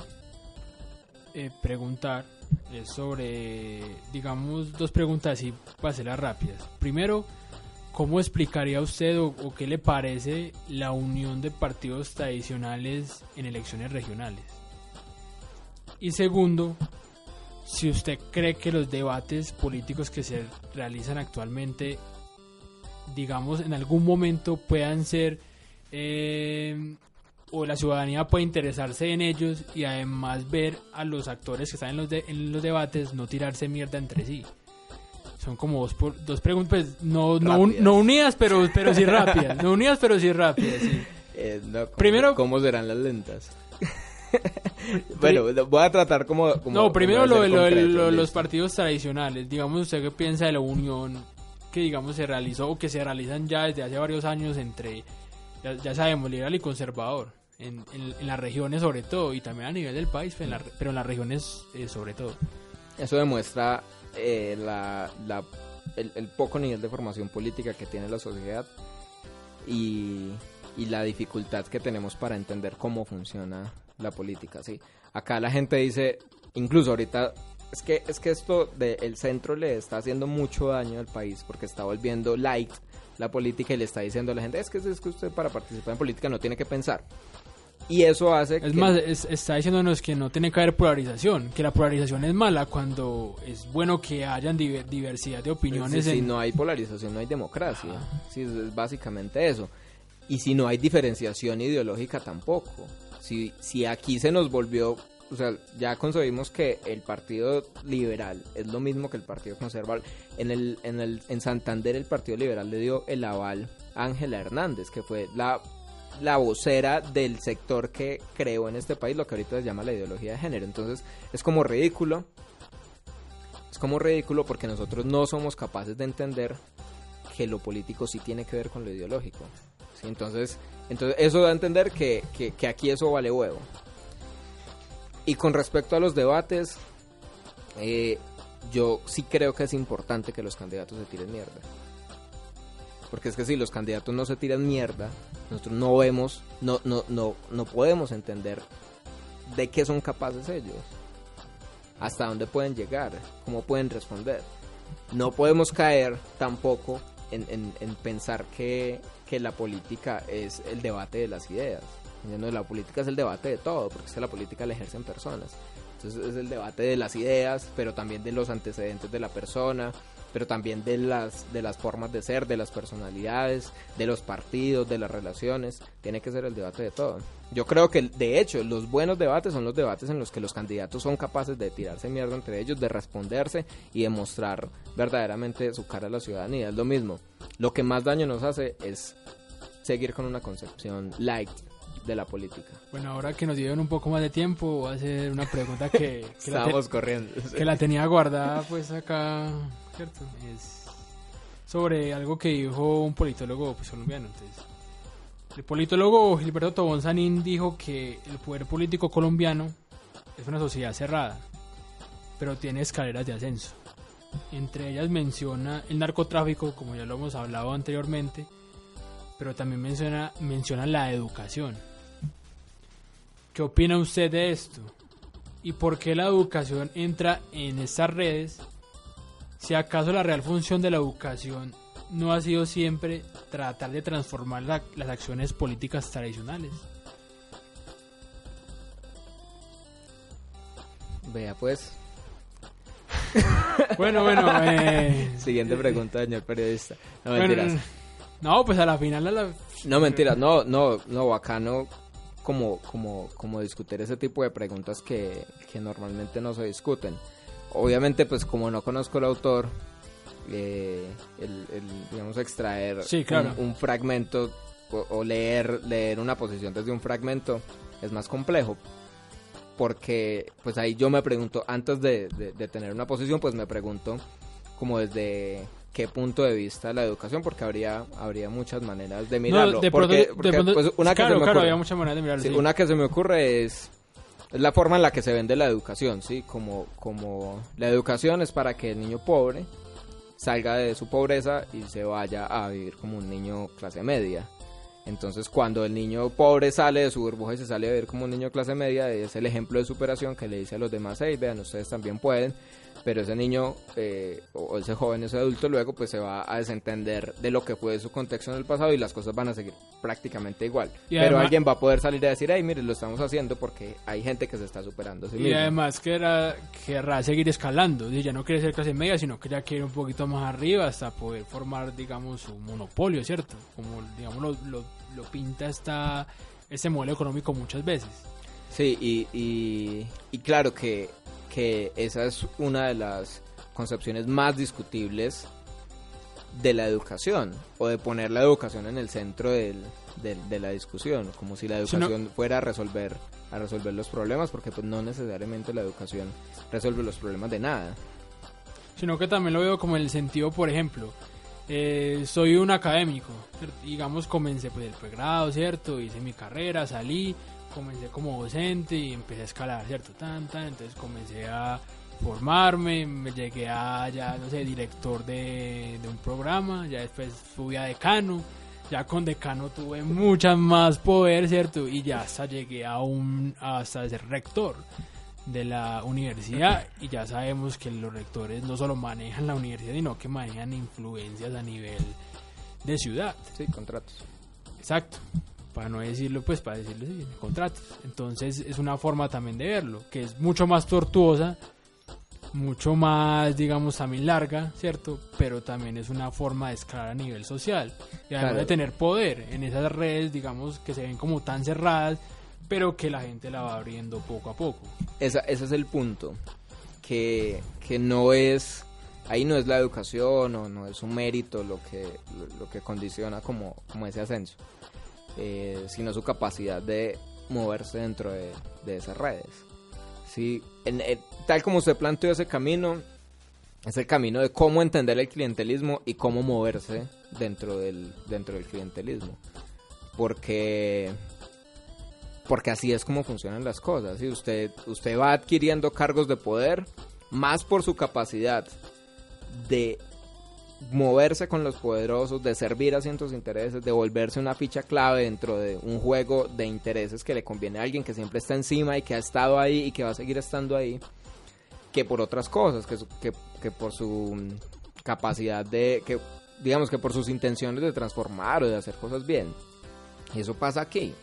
eh, preguntar eh, sobre, digamos, dos preguntas y para hacerlas rápidas. Primero, ¿cómo explicaría usted o, o qué le parece la unión de partidos tradicionales en elecciones regionales? Y segundo, si usted cree que los debates políticos que se realizan actualmente, digamos, en algún momento puedan ser eh, o la ciudadanía puede interesarse en ellos y además ver a los actores que están en los, de- en los debates no tirarse mierda entre sí. Son como dos, por- dos preguntas, pues, no, no, un- no unidas, pero, pero sí rápidas. No unidas, pero sí rápidas, sí. Eh, no, ¿cómo- Primero- ¿Cómo serán las lentas? bueno, voy a tratar como... como- No, primero como lo, lo lo los partidos tradicionales. Digamos, ¿usted qué piensa de la unión que, digamos, se realizó o que se realizan ya desde hace varios años entre, ya, ya sabemos, liberal y conservador? En, en- en las regiones sobre todo y también a nivel del país, pero en, la- pero en las regiones eh, sobre todo. Eso demuestra eh, la, la- el, el poco nivel de formación política que tiene la sociedad y, y la dificultad que tenemos para entender cómo funciona la política. ¿sí? Acá la gente dice, incluso ahorita, es que, es que esto del centro le está haciendo mucho daño al país porque está volviendo light la política y le está diciendo a la gente, es que, es que usted para participar en política no tiene que pensar. Y eso hace Es que... más, es- está diciéndonos que no tiene que haber polarización, que la polarización es mala cuando es bueno que hayan diver- diversidad de opiniones. Si, no hay polarización, no hay democracia. Sí, es, es básicamente eso. Y si no hay diferenciación ideológica tampoco. Si, si aquí se nos volvió, o sea, ya concebimos que el Partido Liberal es lo mismo que el Partido Conservador. En, el, en, el, en Santander el Partido Liberal le dio el aval a Ángela Hernández, que fue la, la vocera del sector que creó en este país lo que ahorita se llama la ideología de género. Entonces es como ridículo es como ridículo porque nosotros no somos capaces de entender que lo político sí tiene que ver con lo ideológico. Entonces, entonces eso da a entender que, que- que aquí eso vale huevo. Y con respecto a los debates, eh, yo sí creo que es importante que los candidatos se tiren mierda. Porque es que si los candidatos no se tiran mierda, nosotros no vemos, no, no, no, no podemos entender de qué son capaces ellos hasta dónde pueden llegar, cómo pueden responder. No podemos caer tampoco en, en- en pensar que, que la política es el debate de las ideas. No, la política es el debate de todo, porque es que la política la ejercen personas. Entonces es el debate de las ideas, pero también de los antecedentes de la persona, pero también de las, de las formas de ser, de las personalidades, de los partidos, de las relaciones. Tiene que ser el debate de todo. Yo creo que, de hecho, los buenos debates son los debates en los que los candidatos son capaces de tirarse mierda entre ellos, de responderse y de mostrar verdaderamente su cara a la ciudadanía. Es lo mismo. Lo que más daño nos hace es seguir con una concepción light de la política. Bueno, ahora que nos dieron un poco más de tiempo, voy a hacer una pregunta que, que, Estábamos corriendo. que la tenía guardada pues acá, ¿cierto? Es sobre algo que dijo un politólogo pues, colombiano. Entonces, el politólogo Gilberto Tobón Sanín dijo que el poder político colombiano es una sociedad cerrada, pero tiene escaleras de ascenso. Entre ellas menciona el narcotráfico, como ya lo hemos hablado anteriormente, pero también menciona, menciona la educación. ¿Qué opina usted de esto? ¿Y por qué la educación entra en estas redes? Si acaso la real función de la educación no ha sido siempre tratar de transformar la- las acciones políticas tradicionales. Vea pues, Bueno, bueno, eh, Siguiente pregunta, señor periodista. No, bueno, mentiras. no, pues a la final a la... No, mentiras. No, no, no, bacano como, como, como discutir ese tipo de preguntas que, que normalmente no se discuten. Obviamente, pues como no conozco el autor, eh, el, el, digamos, extraer Sí, claro. un, un fragmento o, o leer, leer una posición desde un fragmento es más complejo. Porque, pues ahí yo me pregunto, antes de, de- de tener una posición, pues me pregunto como desde qué punto de vista la educación, porque habría, habría muchas maneras de mirarlo. No, de porque, pronto, de porque, pronto- pues, una que se me claro, ocurre- había muchas maneras de mirarlo. Sí, sí. Una que se me ocurre es, es la forma en la que se vende la educación, ¿sí? Como, como la educación es para que el niño pobre salga de su pobreza y se vaya a vivir como un niño clase media. Entonces, cuando el niño pobre sale de su burbuja y se sale a vivir como un niño clase media, es el ejemplo de superación que le dice a los demás, hey, vean, ustedes también pueden. Pero ese niño, eh, o ese joven, ese adulto, luego pues se va a desentender de lo que fue su contexto en el pasado y las cosas van a seguir prácticamente igual. Y Pero además- alguien va a poder salir a decir, hey, mire, lo estamos haciendo porque hay gente que se está superando sí Y misma". además querrá, querrá seguir escalando, y ya no quiere ser clase media, sino que ya quiere un poquito más arriba hasta poder formar, digamos, un monopolio, ¿cierto? Como, digamos, lo, lo, lo pinta esta, este modelo económico muchas veces. Sí, y, y, y claro que, que esa es una de las concepciones más discutibles de la educación, o de poner la educación en el centro del, del- de la discusión, como si la educación fuera a resolver, a resolver los problemas, porque pues no necesariamente la educación resuelve los problemas de nada. Sino que también lo veo como en el sentido, por ejemplo, eh, soy un académico, digamos, comencé pues el pregrado, ¿cierto? Hice mi carrera, salí, comencé como docente y empecé a escalar, ¿cierto? Tan, tan, entonces comencé a formarme, me llegué a, ya, no sé, director de, de un programa, ya después fui a decano, ya con decano tuve mucha más poder, ¿cierto? Y ya hasta llegué a un, hasta ser rector de la universidad y ya sabemos que los rectores no solo manejan la universidad, sino que manejan influencias a nivel de ciudad. Sí, contratos. Exacto. Para no decirlo, pues para decirlo sí, contratos. Entonces es una forma también de verlo, que es mucho más tortuosa, mucho más, digamos, también larga, ¿cierto? Pero también es una forma de escalar a nivel social. Y además Claro. de tener poder en esas redes, digamos, que se ven como tan cerradas, pero que la gente la va abriendo poco a poco. Esa, ese es el punto. Que, que no es. Ahí no es la educación o no es un mérito lo que, lo, lo que condiciona como, como ese ascenso. Eh, sino su capacidad de moverse dentro de, de esas redes. Sí, en- tal como usted planteó ese camino, es el camino de cómo entender el clientelismo y cómo moverse dentro del, dentro del clientelismo. Porque porque así es como funcionan las cosas. Usted, usted va adquiriendo cargos de poder más por su capacidad de moverse con los poderosos, de servir a ciertos intereses, de volverse una ficha clave dentro de un juego de intereses que le conviene a alguien que siempre está encima y que ha estado ahí y que va a seguir estando ahí, que por otras cosas, que, su- que, que por su mm, capacidad de, que digamos que por sus intenciones de transformar o de hacer cosas bien. Y eso pasa aquí.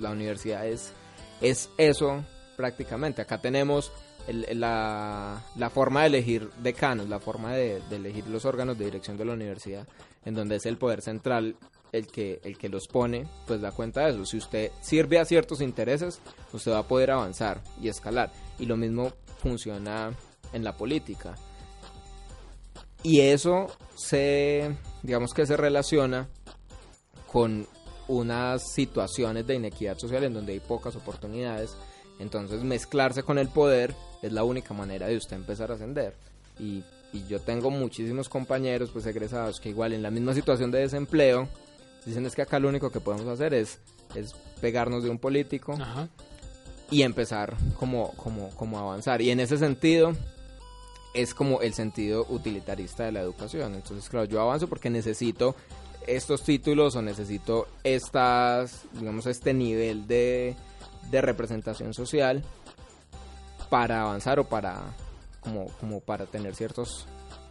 La universidad es, es eso prácticamente. Acá tenemos la forma de elegir decanos, la forma de, de elegir los órganos de dirección de la universidad, en donde es el poder central el que, el que los pone, pues da cuenta de eso. Si usted sirve a ciertos intereses, usted va a poder avanzar y escalar. Y lo mismo funciona en la política. Y eso se, digamos que se relaciona con unas situaciones de inequidad social en donde hay pocas oportunidades. Entonces mezclarse con el poder es la única manera de usted empezar a ascender. Y, y yo tengo muchísimos compañeros pues egresados que igual en la misma situación de desempleo dicen es que acá lo único que podemos hacer es, es pegarnos de un político Ajá. y empezar como, como, como a avanzar. Y en ese sentido es como el sentido utilitarista de la educación. Entonces, claro, yo avanzo porque necesito estos títulos o necesito estas, digamos, este nivel de, de representación social para avanzar o para como, como para tener ciertos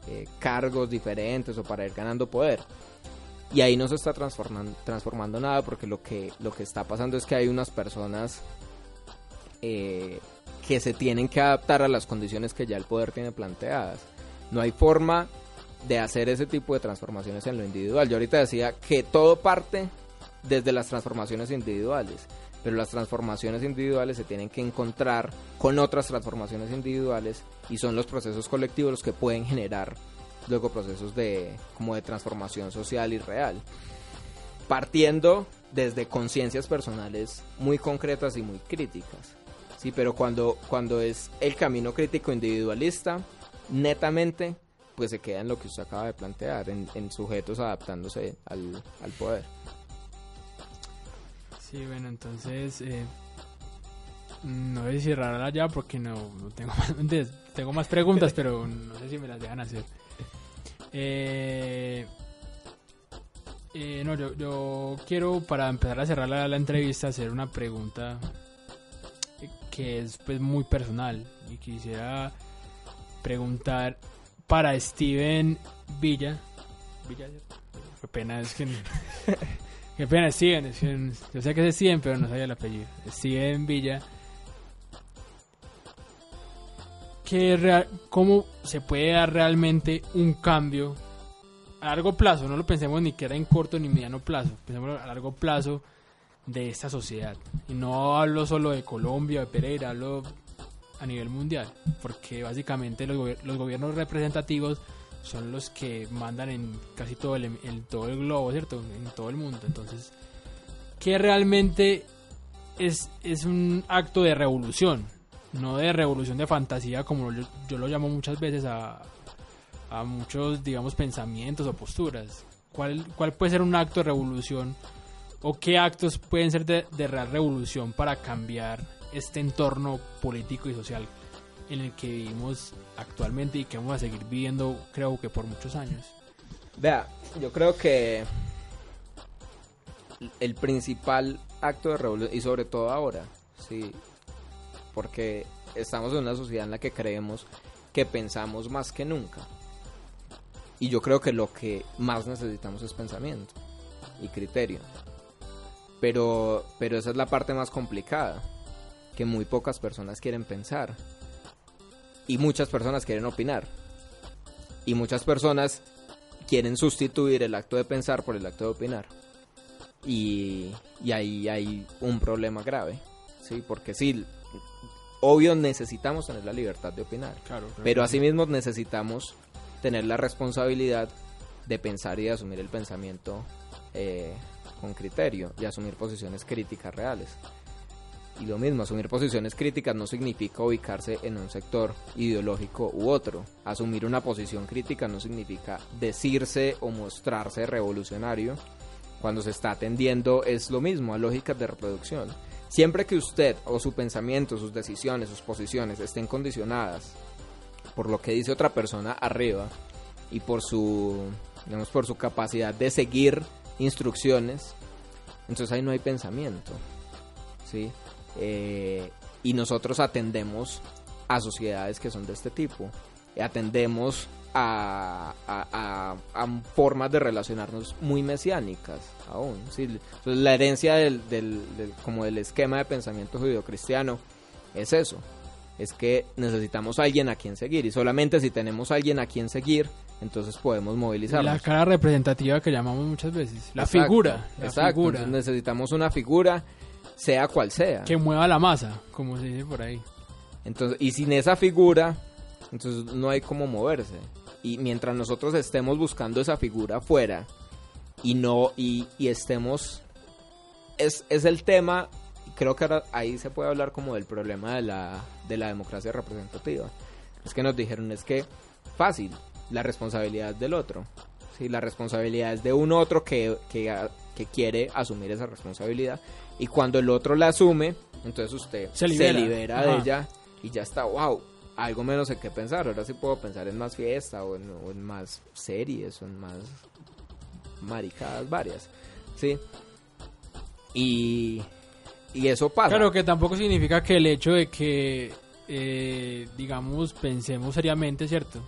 eh, cargos diferentes o para ir ganando poder. Y ahí no se está transformando, transformando nada porque lo que, lo que está pasando es que hay unas personas eh, que se tienen que adaptar a las condiciones que ya el poder tiene planteadas. No hay forma de hacer ese tipo de transformaciones en lo individual. Yo ahorita decía que todo parte desde las transformaciones individuales, pero las transformaciones individuales se tienen que encontrar con otras transformaciones individuales y son los procesos colectivos los que pueden generar luego procesos de como de transformación social y real. Partiendo desde conciencias personales muy concretas y muy críticas. Sí, pero cuando, cuando es el camino crítico individualista, netamente, pues se queda en lo que usted acaba de plantear, en, en sujetos adaptándose al, al poder. Sí, bueno, entonces eh, no sé si cerrarla ya porque no, tengo, más, tengo más preguntas, pero no sé si me las dejan hacer. Eh, eh, no, yo, yo quiero para empezar a cerrar la, entrevista hacer una pregunta que es pues muy personal y quisiera preguntar para Steven Villa. Villa. Qué pena, es que. Qué pena, es que- yo sé que es Steven, pero no sabía el apellido. Steven Villa. ¿Qué rea- ¿Cómo se puede dar realmente un cambio a largo plazo? No lo pensemos ni que era en corto ni mediano plazo. Pensemos a largo plazo de esta sociedad. Y no hablo solo de Colombia, de Pereira, hablo a nivel mundial. Porque básicamente los, los gobiernos representativos son los que mandan en casi todo el, en todo el globo, ¿cierto? En todo el mundo. Entonces, ¿qué realmente es, es un acto de revolución? No de revolución de fantasía, como yo, yo lo llamo muchas veces a, a muchos, digamos, pensamientos o posturas. ¿Cuál, ¿Cuál puede ser un acto de revolución? ¿O qué actos pueden ser de, de real revolución para cambiar este entorno político y social en el que vivimos actualmente y que vamos a seguir viviendo, creo que por muchos años? Vea, yo creo que el principal acto de revolución, y sobre todo ahora, sí, porque estamos en una sociedad en la que creemos que pensamos más que nunca. Y yo creo que lo que más necesitamos es pensamiento y criterio. Pero, pero esa es la parte más complicada, que muy pocas personas quieren pensar. Y muchas personas quieren opinar. Y muchas personas quieren sustituir el acto de pensar por el acto de opinar. Y, y ahí hay un problema grave, ¿sí? Porque sí, obvio necesitamos tener la libertad de opinar, Claro, pero asimismo necesitamos tener la responsabilidad de pensar y de asumir el pensamiento eh, con criterio y asumir posiciones críticas reales. Y lo mismo, asumir posiciones críticas no significa ubicarse en un sector ideológico u otro. Asumir una posición crítica no significa decirse o mostrarse revolucionario. Cuando se está atendiendo es lo mismo, a lógicas de reproducción. Siempre que usted o su pensamiento, sus decisiones, sus posiciones estén condicionadas por lo que dice otra persona arriba y por su, digamos, por su capacidad de seguir instrucciones, entonces ahí no hay pensamiento, ¿sí? Eh, y nosotros atendemos a sociedades que son de este tipo, atendemos a, a- a- a formas de relacionarnos muy mesiánicas aún, ¿sí? La herencia del, del- del- como del esquema de pensamiento judio-cristiano es eso, es que necesitamos a alguien a quien seguir y solamente si tenemos a alguien a quien seguir, entonces podemos movilizarnos. La cara representativa que llamamos muchas veces. La Exacto, figura. La exacto, figura necesitamos una figura, sea cual sea. que mueva la masa, como se dice por ahí. Entonces, y sin esa figura, entonces no hay cómo moverse. Y mientras nosotros estemos buscando esa figura afuera y no, y, y estemos, es, es el tema, creo que ahora ahí se puede hablar como del problema de la, de la democracia representativa. Es que nos dijeron, es que fácil, la responsabilidad es del otro. Sí, la responsabilidad es de un otro que, que, que quiere asumir esa responsabilidad. Y cuando el otro la asume, entonces usted Se libera. libera de ella y ya está, wow, algo menos en qué pensar. Ahora sí puedo pensar en más fiesta o en, o en más series o en más maricadas varias. ¿Sí? Y, y eso pasa. Claro que tampoco significa que el hecho de que, eh, digamos, pensemos seriamente, ¿cierto?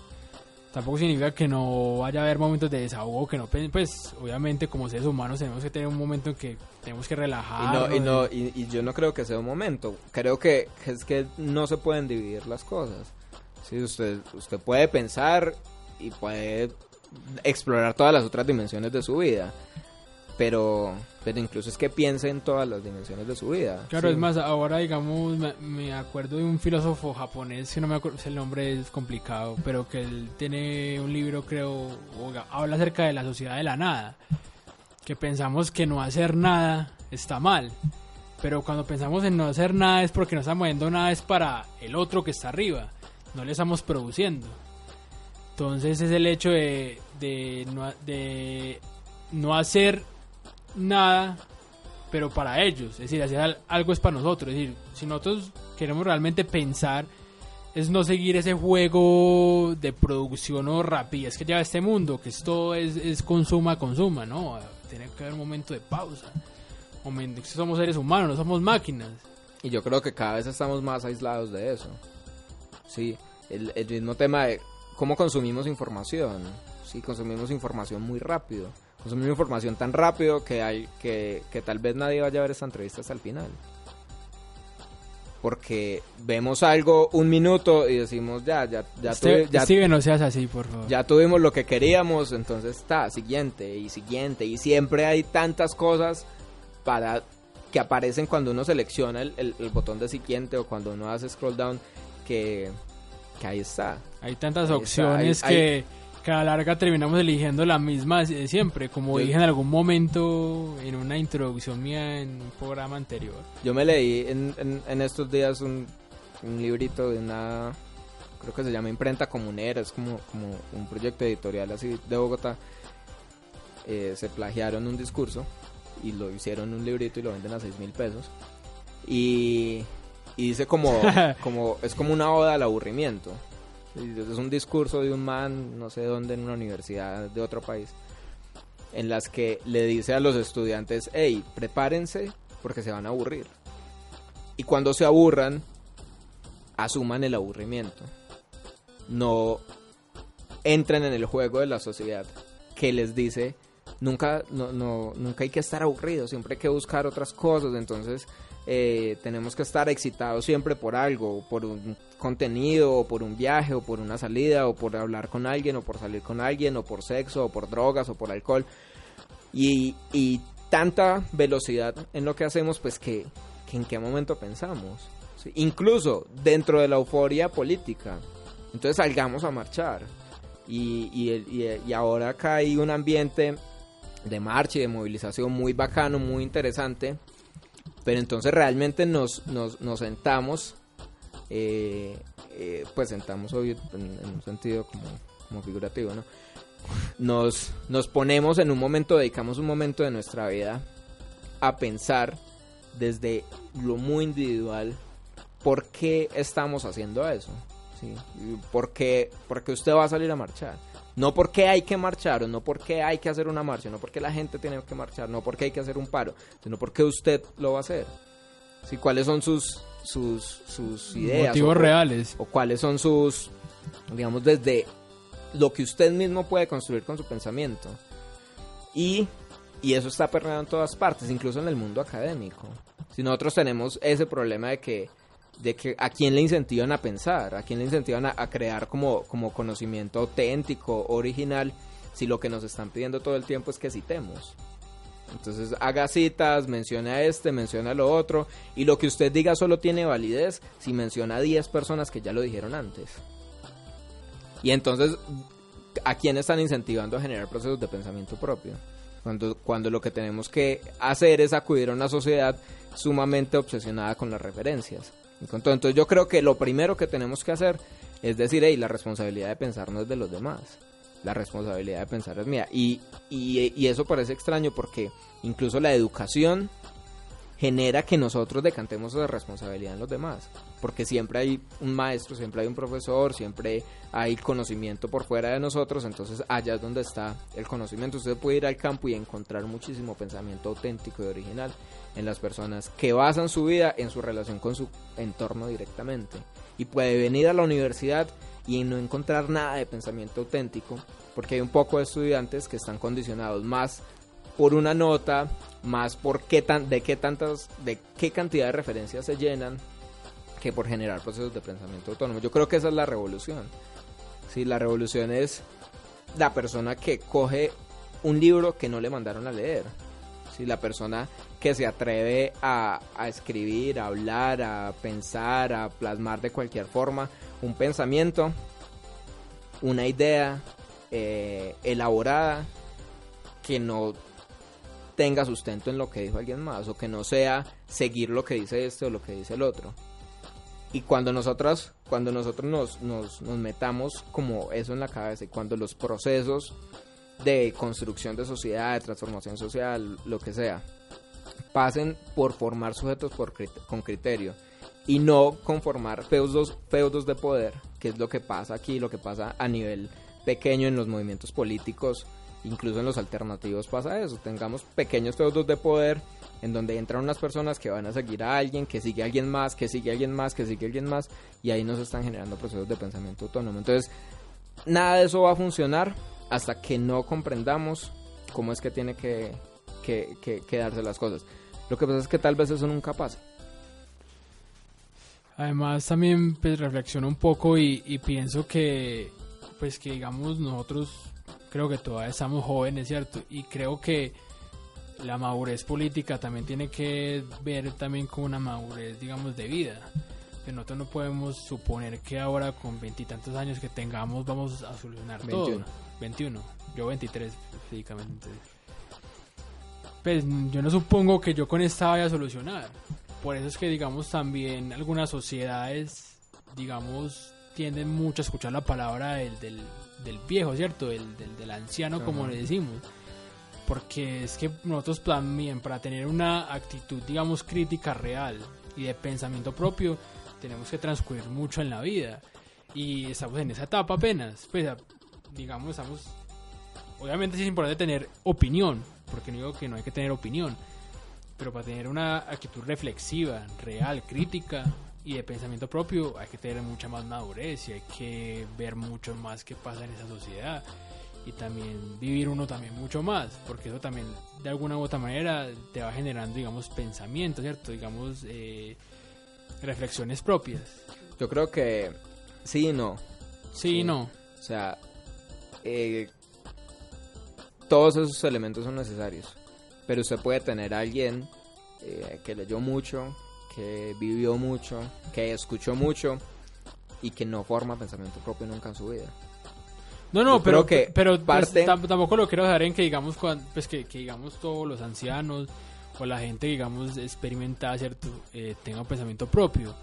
Tampoco significa que no vaya a haber momentos de desahogo, que no, pues obviamente como seres humanos tenemos que tener un momento en que tenemos que Y, relajar. no, y, no, y, y yo no creo que sea un momento. Creo que, que es que no se pueden dividir las cosas. Sí, usted, usted puede pensar y puede explorar todas las otras dimensiones de su vida. Pero, pero incluso es que piense en todas las dimensiones de su vida. Claro, Sí. es más, ahora digamos, me, me acuerdo de un filósofo japonés, que no me acuerdo, el nombre es complicado, pero que él tiene un libro, creo, o habla acerca de la sociedad de la nada, que pensamos que no hacer nada está mal, pero cuando pensamos en no hacer nada es porque no estamos moviendo nada, es para el otro que está arriba, no le estamos produciendo. Entonces es el hecho de, de, no, de no hacer nada pero para ellos, es decir, hacer al- algo es para nosotros, es decir, si nosotros queremos realmente pensar, es no seguir ese juego de producción o rapidez que lleva este mundo, que esto es, es consuma, consuma, ¿no? Tiene que haber un momento de pausa, momento somos seres humanos, no somos máquinas. Y yo creo que cada vez estamos más aislados de eso. Sí, el, el mismo tema de cómo consumimos información. Sí, consumimos información muy rápido. Consumimos información tan rápido que, hay, que, que tal vez nadie vaya a ver esta entrevista hasta el final. Porque vemos algo un minuto y decimos, ya, ya, ya, Este- tuvi- ya, Steven, no seas así, por favor. ya tuvimos lo que queríamos, entonces está, siguiente y siguiente. Y siempre hay tantas cosas para que aparecen cuando uno selecciona el, el- el botón de siguiente o cuando uno hace scroll down que, que ahí está. Hay tantas Ahí opciones hay- que, que a la larga terminamos eligiendo la misma de siempre, como Yo- dije en algún momento en una introducción mía en un programa anterior. Yo me leí en, en- en estos días un, un librito de una, creo que se llama Imprenta Comunera, es como, como un proyecto editorial así de Bogotá. Eh, se plagiaron un discurso y lo hicieron un librito y lo venden a 6 mil pesos. Y, y dice como, como, es como una oda al aburrimiento. Es un discurso de un man, no sé dónde, en una universidad de otro país, en las que le dice a los estudiantes, hey, prepárense porque se van a aburrir. Y cuando se aburran, asuman el aburrimiento. No entren en el juego de la sociedad que les dice nunca no, no, nunca hay que estar aburridos siempre hay que buscar otras cosas entonces eh, tenemos que estar excitados siempre por algo por un contenido o por un viaje o por una salida o por hablar con alguien o por salir con alguien o por sexo o por drogas o por alcohol. Y, y tanta velocidad en lo que hacemos pues que, que en qué momento pensamos ¿sí? incluso dentro de la euforia política. Entonces salgamos a marchar. Y, y, y ahora acá hay un ambiente de marcha y de movilización muy bacano, muy interesante, pero entonces realmente nos, nos, nos sentamos, eh, eh, pues sentamos hoy en, en un sentido como, como figurativo, ¿no? Nos, nos ponemos en un momento, dedicamos un momento de nuestra vida a pensar desde lo muy individual por qué estamos haciendo eso. ¿sí? ¿Por qué, por qué usted va a salir a marchar? No porque hay que marchar, o no porque hay que hacer una marcha, no porque la gente tiene que marchar, no porque hay que hacer un paro, sino porque usted lo va a hacer. ¿Sí? ¿Cuáles son sus, sus, sus ideas? Motivos o- reales. o cuáles son sus, digamos, desde lo que usted mismo puede construir con su pensamiento. Y, y eso está permeado en todas partes, incluso en el mundo académico. Si nosotros tenemos ese problema de que, de que a quién le incentivan a pensar, a quién le incentivan a, a crear como, como conocimiento auténtico, original, si lo que nos están pidiendo todo el tiempo es que citemos. Entonces haga citas, mencione a este, mencione a lo otro, y lo que usted diga solo tiene validez si menciona a 10 personas que ya lo dijeron antes. Y entonces, ¿a quién están incentivando a generar procesos de pensamiento propio? Cuando, cuando lo que tenemos que hacer es acudir a una sociedad sumamente obsesionada con las referencias. Entonces yo creo que lo primero que tenemos que hacer es decir, hey, la responsabilidad de pensar no es de los demás. La responsabilidad de pensar es mía. Y, y, y eso parece extraño porque incluso la educación genera que nosotros decantemos esa responsabilidad en los demás. Porque siempre hay un maestro, siempre hay un profesor, siempre hay conocimiento por fuera de nosotros, entonces allá es donde está el conocimiento. Usted puede ir al campo y encontrar muchísimo pensamiento auténtico y original en las personas que basan su vida en su relación con su entorno directamente. Y puede venir a la universidad y en no encontrar nada de pensamiento auténtico, porque hay un poco de estudiantes que están condicionados más por una nota, más por qué tan, de qué tantas, de qué cantidad de referencias se llenan, que por generar procesos de pensamiento autónomo. Yo creo que esa es la revolución. Sí, la revolución es la persona que coge un libro que no le mandaron a leer. Sí, la persona que se atreve a, a escribir, a hablar, a pensar, a plasmar de cualquier forma un pensamiento, una idea eh, elaborada que no tenga sustento en lo que dijo alguien más o que no sea seguir lo que dice este o lo que dice el otro. Y cuando nosotros, cuando nosotros nos, nos, nos metamos como eso en la cabeza y cuando los procesos de construcción de sociedad, de transformación social, lo que sea, pasen por formar sujetos con criterio y no conformar feudos, feudos de poder, que es lo que pasa aquí, lo que pasa a nivel pequeño en los movimientos políticos, incluso en los alternativos pasa eso, tengamos pequeños feudos de poder en donde entran unas personas que van a seguir a alguien, que sigue a alguien más, que sigue a alguien más, que sigue a alguien más, y ahí nos están generando procesos de pensamiento autónomo. Entonces, nada de eso va a funcionar hasta que no comprendamos cómo es que tiene que, que, las cosas. Lo que pasa es que tal vez eso nunca pasa. Además también pues, reflexiono un poco y, y, pienso que pues que digamos nosotros creo que todavía estamos jóvenes, ¿cierto? Y creo que la madurez política también tiene que ver también con una madurez, digamos, de vida. Que nosotros no podemos suponer que ahora con veintitantos años que tengamos vamos a solucionar 21. todo. 21. Yo 23 físicamente. Pues yo no supongo que yo con esta vaya a solucionar. Por eso es que digamos también algunas sociedades, digamos, tienden mucho a escuchar la palabra del, del, del viejo, ¿cierto? Del, del, anciano, como le decimos. Porque es que nosotros también para tener una actitud digamos crítica real y de pensamiento propio tenemos que transcurrir mucho en la vida. Y estamos en esa etapa apenas. Pues digamos estamos obviamente sí es importante tener opinión porque no digo que no hay que tener opinión pero para tener una actitud reflexiva real crítica y de pensamiento propio hay que tener mucha más madurez y hay que ver mucho más qué pasa en esa sociedad y también vivir uno también mucho más, porque eso también de alguna u otra manera te va generando, digamos, pensamientos, ¿cierto? Digamos, eh, reflexiones propias. Yo creo que sí y no. Sí, y no. O sea, eh, todos esos elementos son necesarios, pero usted puede tener a alguien eh, que leyó mucho, que vivió mucho, que escuchó mucho y que no forma pensamiento propio nunca en su vida. No, no, pero, que pero pues, tampoco lo quiero dejar en que digamos, pues que, digamos todos los ancianos o la gente, digamos, experimentada, ¿cierto? Eh, tenga un pensamiento propio.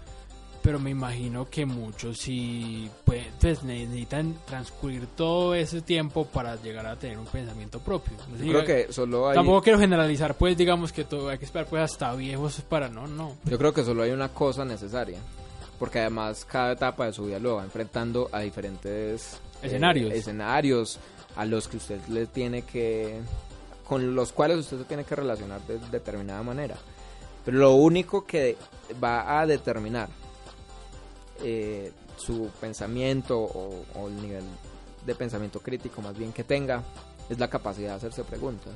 Pero me imagino que muchos sí pues, necesitan transcurrir todo ese tiempo para llegar a tener un pensamiento propio. creo que solo hay... Tampoco quiero generalizar, pues, digamos que todo, hay que esperar pues hasta viejos para... No, no. Yo creo que solo hay una cosa necesaria porque además cada etapa de su vida lo va enfrentando a diferentes escenarios. Eh, escenarios a los que usted le tiene que con los cuales usted se tiene que relacionar de determinada manera. Pero lo único que va a determinar eh, su pensamiento o, el nivel de pensamiento crítico más bien que tenga es la capacidad de hacerse preguntas.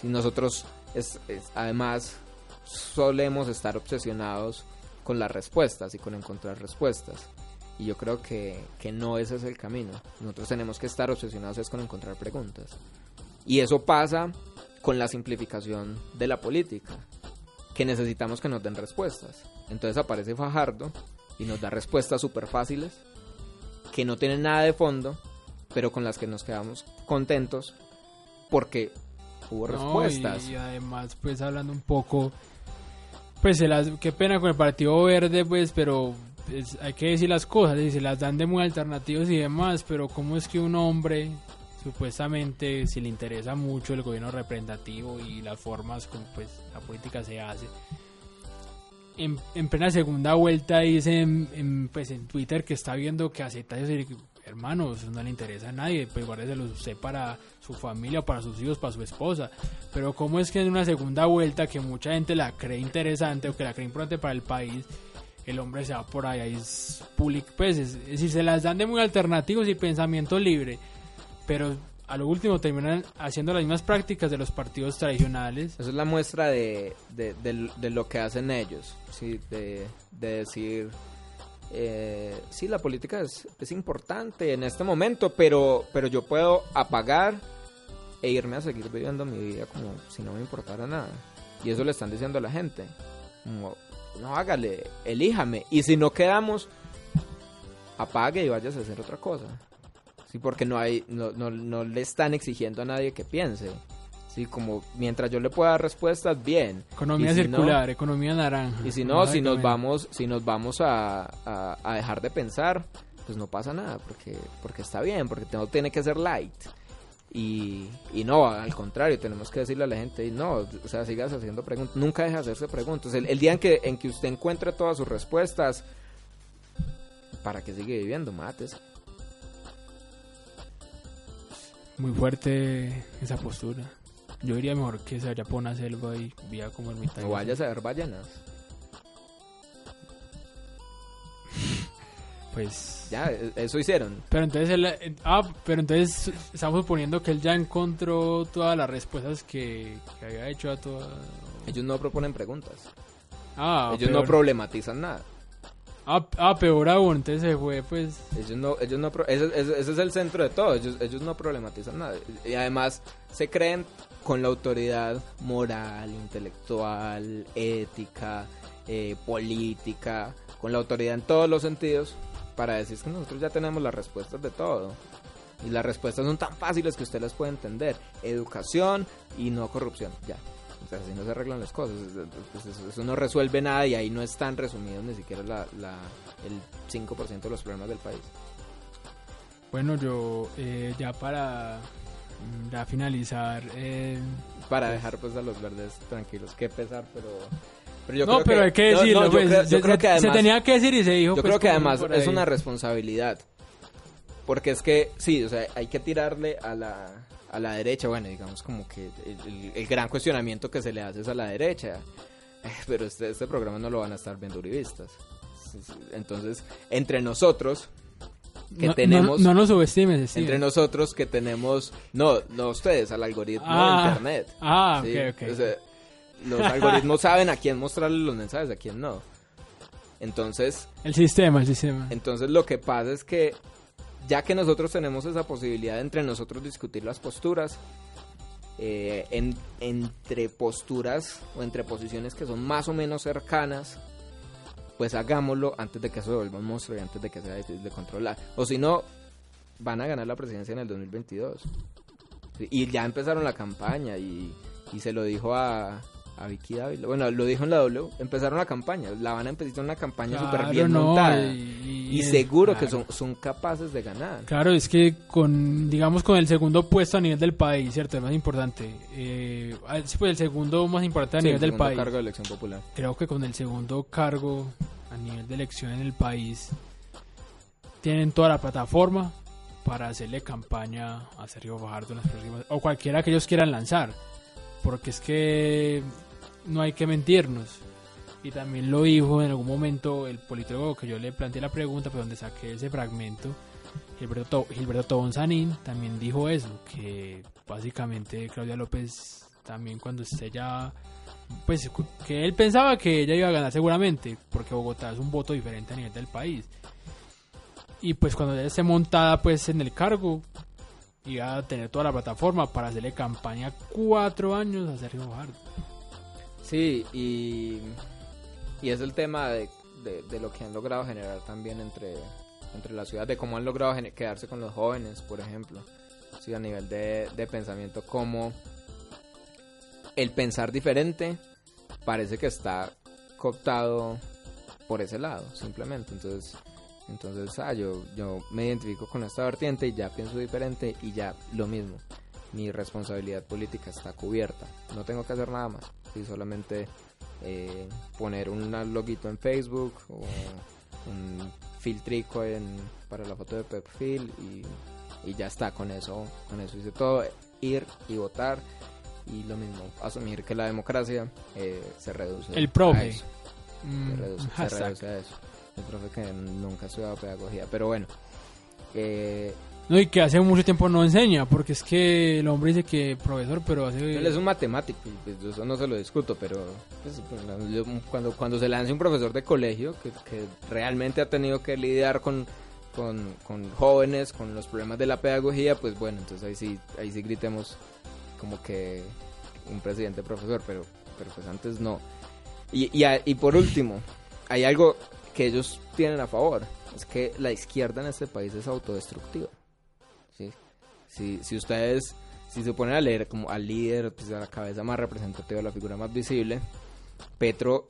Si nosotros es, además solemos estar obsesionados con las respuestas y con encontrar respuestas. Y yo creo que, que no ese es el camino. Nosotros tenemos que estar obsesionados es con encontrar preguntas. Y eso pasa con la simplificación de la política, que necesitamos que nos den respuestas. Entonces aparece Fajardo y nos da respuestas súper fáciles, que no tienen nada de fondo, pero con las que nos quedamos contentos porque hubo respuestas. y además, pues hablando un poco pues se las, qué pena con el Partido Verde, pues, pero pues, hay que decir las cosas, y se las dan de muy alternativos y demás, pero ¿cómo es que un hombre, supuestamente, si le interesa mucho el gobierno representativo y las formas como pues la política se hace, en, en plena segunda vuelta dice en, pues, en Twitter que está viendo que acepta hermano, eso no le interesa a nadie, pues guárdeselo usted para su familia, para sus hijos, para su esposa. Pero cómo es que en una segunda vuelta que mucha gente la cree interesante o que la cree importante para el país, el hombre se va por ahí, es public, pues es, es decir, se las dan de muy alternativos y pensamiento libre, pero a lo último terminan haciendo las mismas prácticas de los partidos tradicionales. Eso es la muestra de, de, de- de lo que hacen ellos, ¿sí? de, de decir, eh, sí, la política es, es importante en este momento, pero, pero yo puedo apagar e irme a seguir viviendo mi vida como si no me importara nada. Y eso le están diciendo a la gente. Como, no hágale, elíjame. Y si no quedamos, apague y váyase a hacer otra cosa. Sí, porque no hay, no, no, no le están exigiendo a nadie que piense. Sí, como mientras yo le pueda dar respuestas, bien. Economía no- circular, economía naranja. y si no, si nos vamos, si nos vamos a, a- a dejar de pensar, pues no pasa nada, porque, porque está bien, porque no tiene que ser light. Y, y no, al contrario, tenemos que decirle a la gente, no, o sea, sigas haciendo preguntas, nunca deje de hacerse preguntas. El, el día en que, en que usted encuentre todas sus respuestas, ¿para qué sigue viviendo? Mates. Muy fuerte esa postura. Yo diría mejor que se vaya por una selva y viva como ermitaño. O vayas a ver ballenas. Pues... Ya, eso hicieron. Pero entonces él, eh, ah, pero entonces estamos suponiendo que él ya encontró todas las respuestas que, que había hecho a todas. Ellos no proponen preguntas. Ah, Ellos no peor. problematizan nada. Ah, ah, peor aún, entonces se fue pues Ellos no, ellos no, ese, es el centro de todo. Ellos, ellos no problematizan nada. Y además se creen con la autoridad moral, intelectual, ética, eh, política, con la autoridad en todos los sentidos para decir que nosotros ya tenemos las respuestas de todo. Y las respuestas son tan fáciles que usted las puede entender. Educación y no corrupción. Ya. Sea, así no se arreglan las cosas. Pues eso, eso no resuelve nada y ahí no están resumidos ni siquiera la, la- el 5% de los problemas del país. Bueno, yo eh, ya para mm, ya finalizar. eh, Para dejar pues a los verdes tranquilos. Qué pesar, pero... pero yo no, creo pero hay que no, decirlo. no, yo pues, creo- yo se, creo que se- se además- tenía que decir y se dijo. Yo pues, creo que además es una responsabilidad. Porque es que, sí, o sea, hay que tirarle a la, a la derecha. Bueno, digamos como que el, el- el gran cuestionamiento que se le hace es a la derecha. Pero este, este programa no lo van a estar viendo uribistas. Sí, sí, Entonces, entre nosotros, que No- tenemos... No, no nos subestimes, Steven. Entre nosotros que tenemos... No, no ustedes, al algoritmo Ah, de Internet. Ah, Sí, ok, ok. o sea, los algoritmos saben a quién mostrarle los mensajes, a quién no. Entonces, el sistema, el sistema. entonces lo que pasa es que ya que nosotros tenemos esa posibilidad entre nosotros discutir las posturas, eh, en- entre posturas o entre posiciones que son más o menos cercanas, pues hagámoslo antes de que se vuelva un monstruo y antes de que sea difícil de controlar. O si no, van a ganar la presidencia en el 2022. Sí, Y ya empezaron la campaña y, y se lo dijo a, a Vicky Dávila. Bueno, lo dijo en la W. Empezaron la campaña. La van a empezar una campaña súper Claro, bien no, montada. y- seguro que son, son capaces de ganar. Claro, es que con, digamos, con el segundo puesto a nivel del país, ¿cierto? El más importante. Eh, ah, sí, pues el segundo más importante a Sí, nivel el del país. cargo de elección popular. Creo que con el segundo cargo a nivel de elección en el país, tienen toda la plataforma para hacerle campaña a Sergio Fajardo en las próximas, o cualquiera que ellos quieran lanzar. Porque es que no hay que mentirnos. Y también lo dijo en algún momento el politólogo que yo le planteé la pregunta, pero donde saqué ese fragmento, Gilberto, To- Gilberto Tobón Sanín también dijo eso, que básicamente Claudia López también cuando esté ya, pues que él pensaba que ella iba a ganar seguramente, porque Bogotá es un voto diferente a nivel del país. Y pues cuando ella esté montada pues en el cargo, iba a tener toda la plataforma para hacerle campaña cuatro años a Sergio Fajardo. Sí, y, y es el tema de, de- de lo que han logrado generar también entre, entre la ciudad, de cómo han logrado quedarse con los jóvenes, por ejemplo. Sí, a nivel de, de pensamiento, como el pensar diferente parece que está cooptado por ese lado, simplemente. Entonces, entonces ah, yo, yo me identifico con esta vertiente y ya pienso diferente y ya lo mismo. Mi responsabilidad política está cubierta. No tengo que hacer nada más. Sí, solamente eh, poner un loguito en Facebook o un filtrico en, para la foto de perfil y, y ya está. Con eso, con eso hice todo. Ir y votar y lo mismo, asumir que la democracia eh, se reduce. El a profe. eso. Mm, se reduce, se reduce a eso. El profe que nunca ha estudiado pedagogía, pero bueno. Eh, No, y que hace mucho tiempo no enseña, porque es que el hombre dice que profesor, pero hace... Él es un matemático, pues eso no se lo discuto, pero pues, cuando, cuando se lance un profesor de colegio que, que realmente ha tenido que lidiar con, con, con jóvenes, con los problemas de la pedagogía, pues bueno, entonces ahí sí, ahí sí gritemos como que un presidente profesor, pero, pero pues antes no. Y, y, y por último, hay algo que ellos tienen a favor, es que la izquierda en este país es autodestructiva. Si, si ustedes si se ponen a leer como al líder, pues a la cabeza más representativa, la figura más visible, Petro,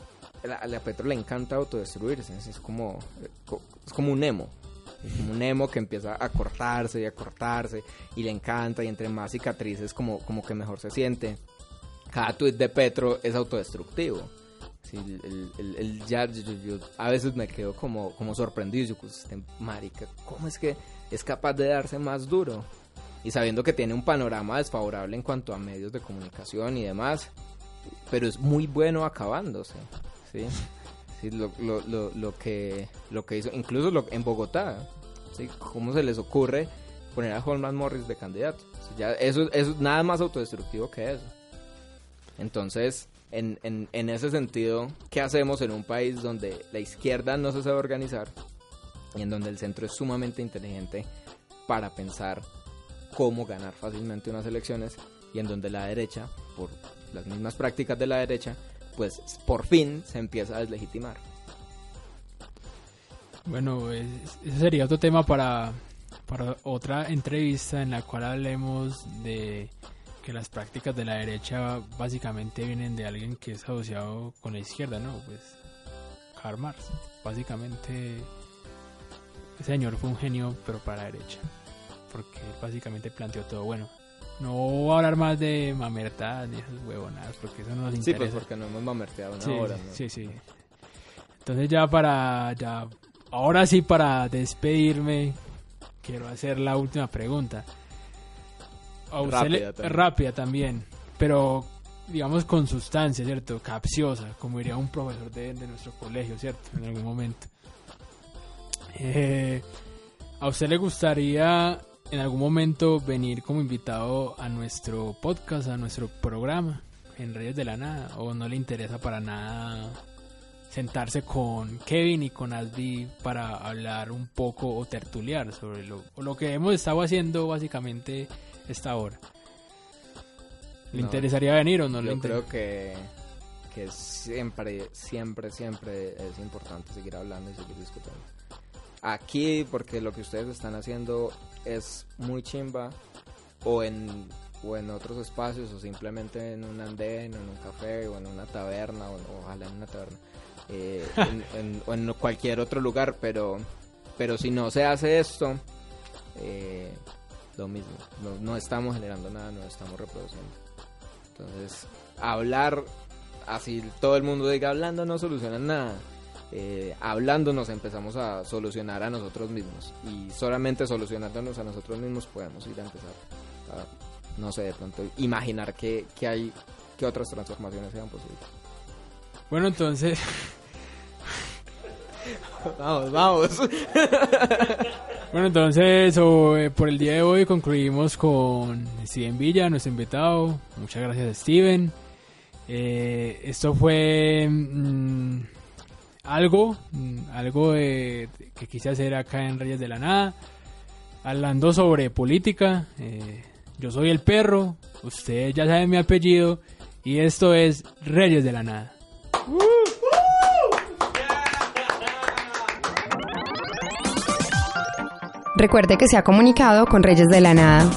a, a Petro le encanta autodestruirse, es, como, co- es como un emo, es como un emo que empieza a cortarse y a cortarse y le encanta y entre más cicatrices como, como que mejor se siente. Cada tuit de Petro es autodestructivo. Sí, el, el- el- ya, yo- yo a veces me quedo como, como sorprendido, yo, pues, este marica, ¿cómo es que es capaz de darse más duro? Y sabiendo que tiene un panorama desfavorable en cuanto a medios de comunicación y demás, pero es muy bueno acabándose, ¿sí? Sí, lo, lo, lo, lo que, lo que hizo, incluso en Bogotá, ¿sí? ¿Cómo se les ocurre poner a Holman Morris de candidato? Sea, ya eso, eso es nada más autodestructivo que eso. Entonces, en, en, en ese sentido, ¿qué hacemos en un país donde la izquierda no se sabe organizar y en donde el centro es sumamente inteligente para pensar cómo ganar fácilmente unas elecciones y en donde la derecha, por las mismas prácticas de la derecha, pues por fin se empieza a deslegitimar. Bueno, es- ese sería otro tema para, para otra entrevista en la cual hablemos de que las prácticas de la derecha básicamente vienen de alguien que es asociado con la izquierda, ¿no? Pues Karl Marx. Básicamente, ese señor fue un genio, pero para la derecha. Porque básicamente planteó todo. Bueno, no voy a hablar más de mamertadas ni esas huevonadas, porque eso no nos Sí, interesa. pues porque no hemos mamerteado una Sí, hora. ¿no? sí, sí. Entonces ya para, ya, ahora sí para despedirme, quiero hacer la última pregunta. A usted Rápida le- también. rápida también, pero digamos con sustancia, ¿cierto? Capciosa, como diría un profesor de, de nuestro colegio, ¿cierto? En algún momento. Eh, ¿A usted le gustaría en algún momento venir como invitado a nuestro podcast, a nuestro programa en Reyes de la Nada? ¿O no le interesa para nada sentarse con Kevin y con Asby para hablar un poco o tertuliar sobre lo, lo que hemos estado haciendo básicamente esta hora? ¿Le No. interesaría venir o no le Yo interesa? creo que, que siempre, siempre, siempre es importante seguir hablando y seguir discutiendo. Aquí, porque lo que ustedes están haciendo es muy chimba, o en, o en otros espacios, o simplemente en un andén, o en un café, o en una taberna, o ojalá en una taberna, eh, en- en- o en cualquier otro lugar, pero, pero si no se hace esto, eh, lo mismo, no, no estamos generando nada, no estamos reproduciendo. Entonces, hablar, así todo el mundo diga, hablando no soluciona nada. Eh, hablando nos empezamos a solucionar a nosotros mismos. Y solamente solucionándonos a nosotros mismos podemos ir a empezar a, no sé, de pronto, imaginar que, que hay, que otras transformaciones sean posibles. Bueno, entonces, vamos, vamos. bueno, entonces eh, por el día de hoy concluimos con Steven Villa, nuestro invitado. Muchas gracias, Steven. Eh, esto fue mm, algo, mm, algo de- que quise hacer acá en Reyes de la Nada, hablando sobre política. Eh, yo soy el perro, ustedes ya saben mi apellido, y esto es Reyes de la Nada. Recuerde que se ha comunicado con Reyes de la Nada.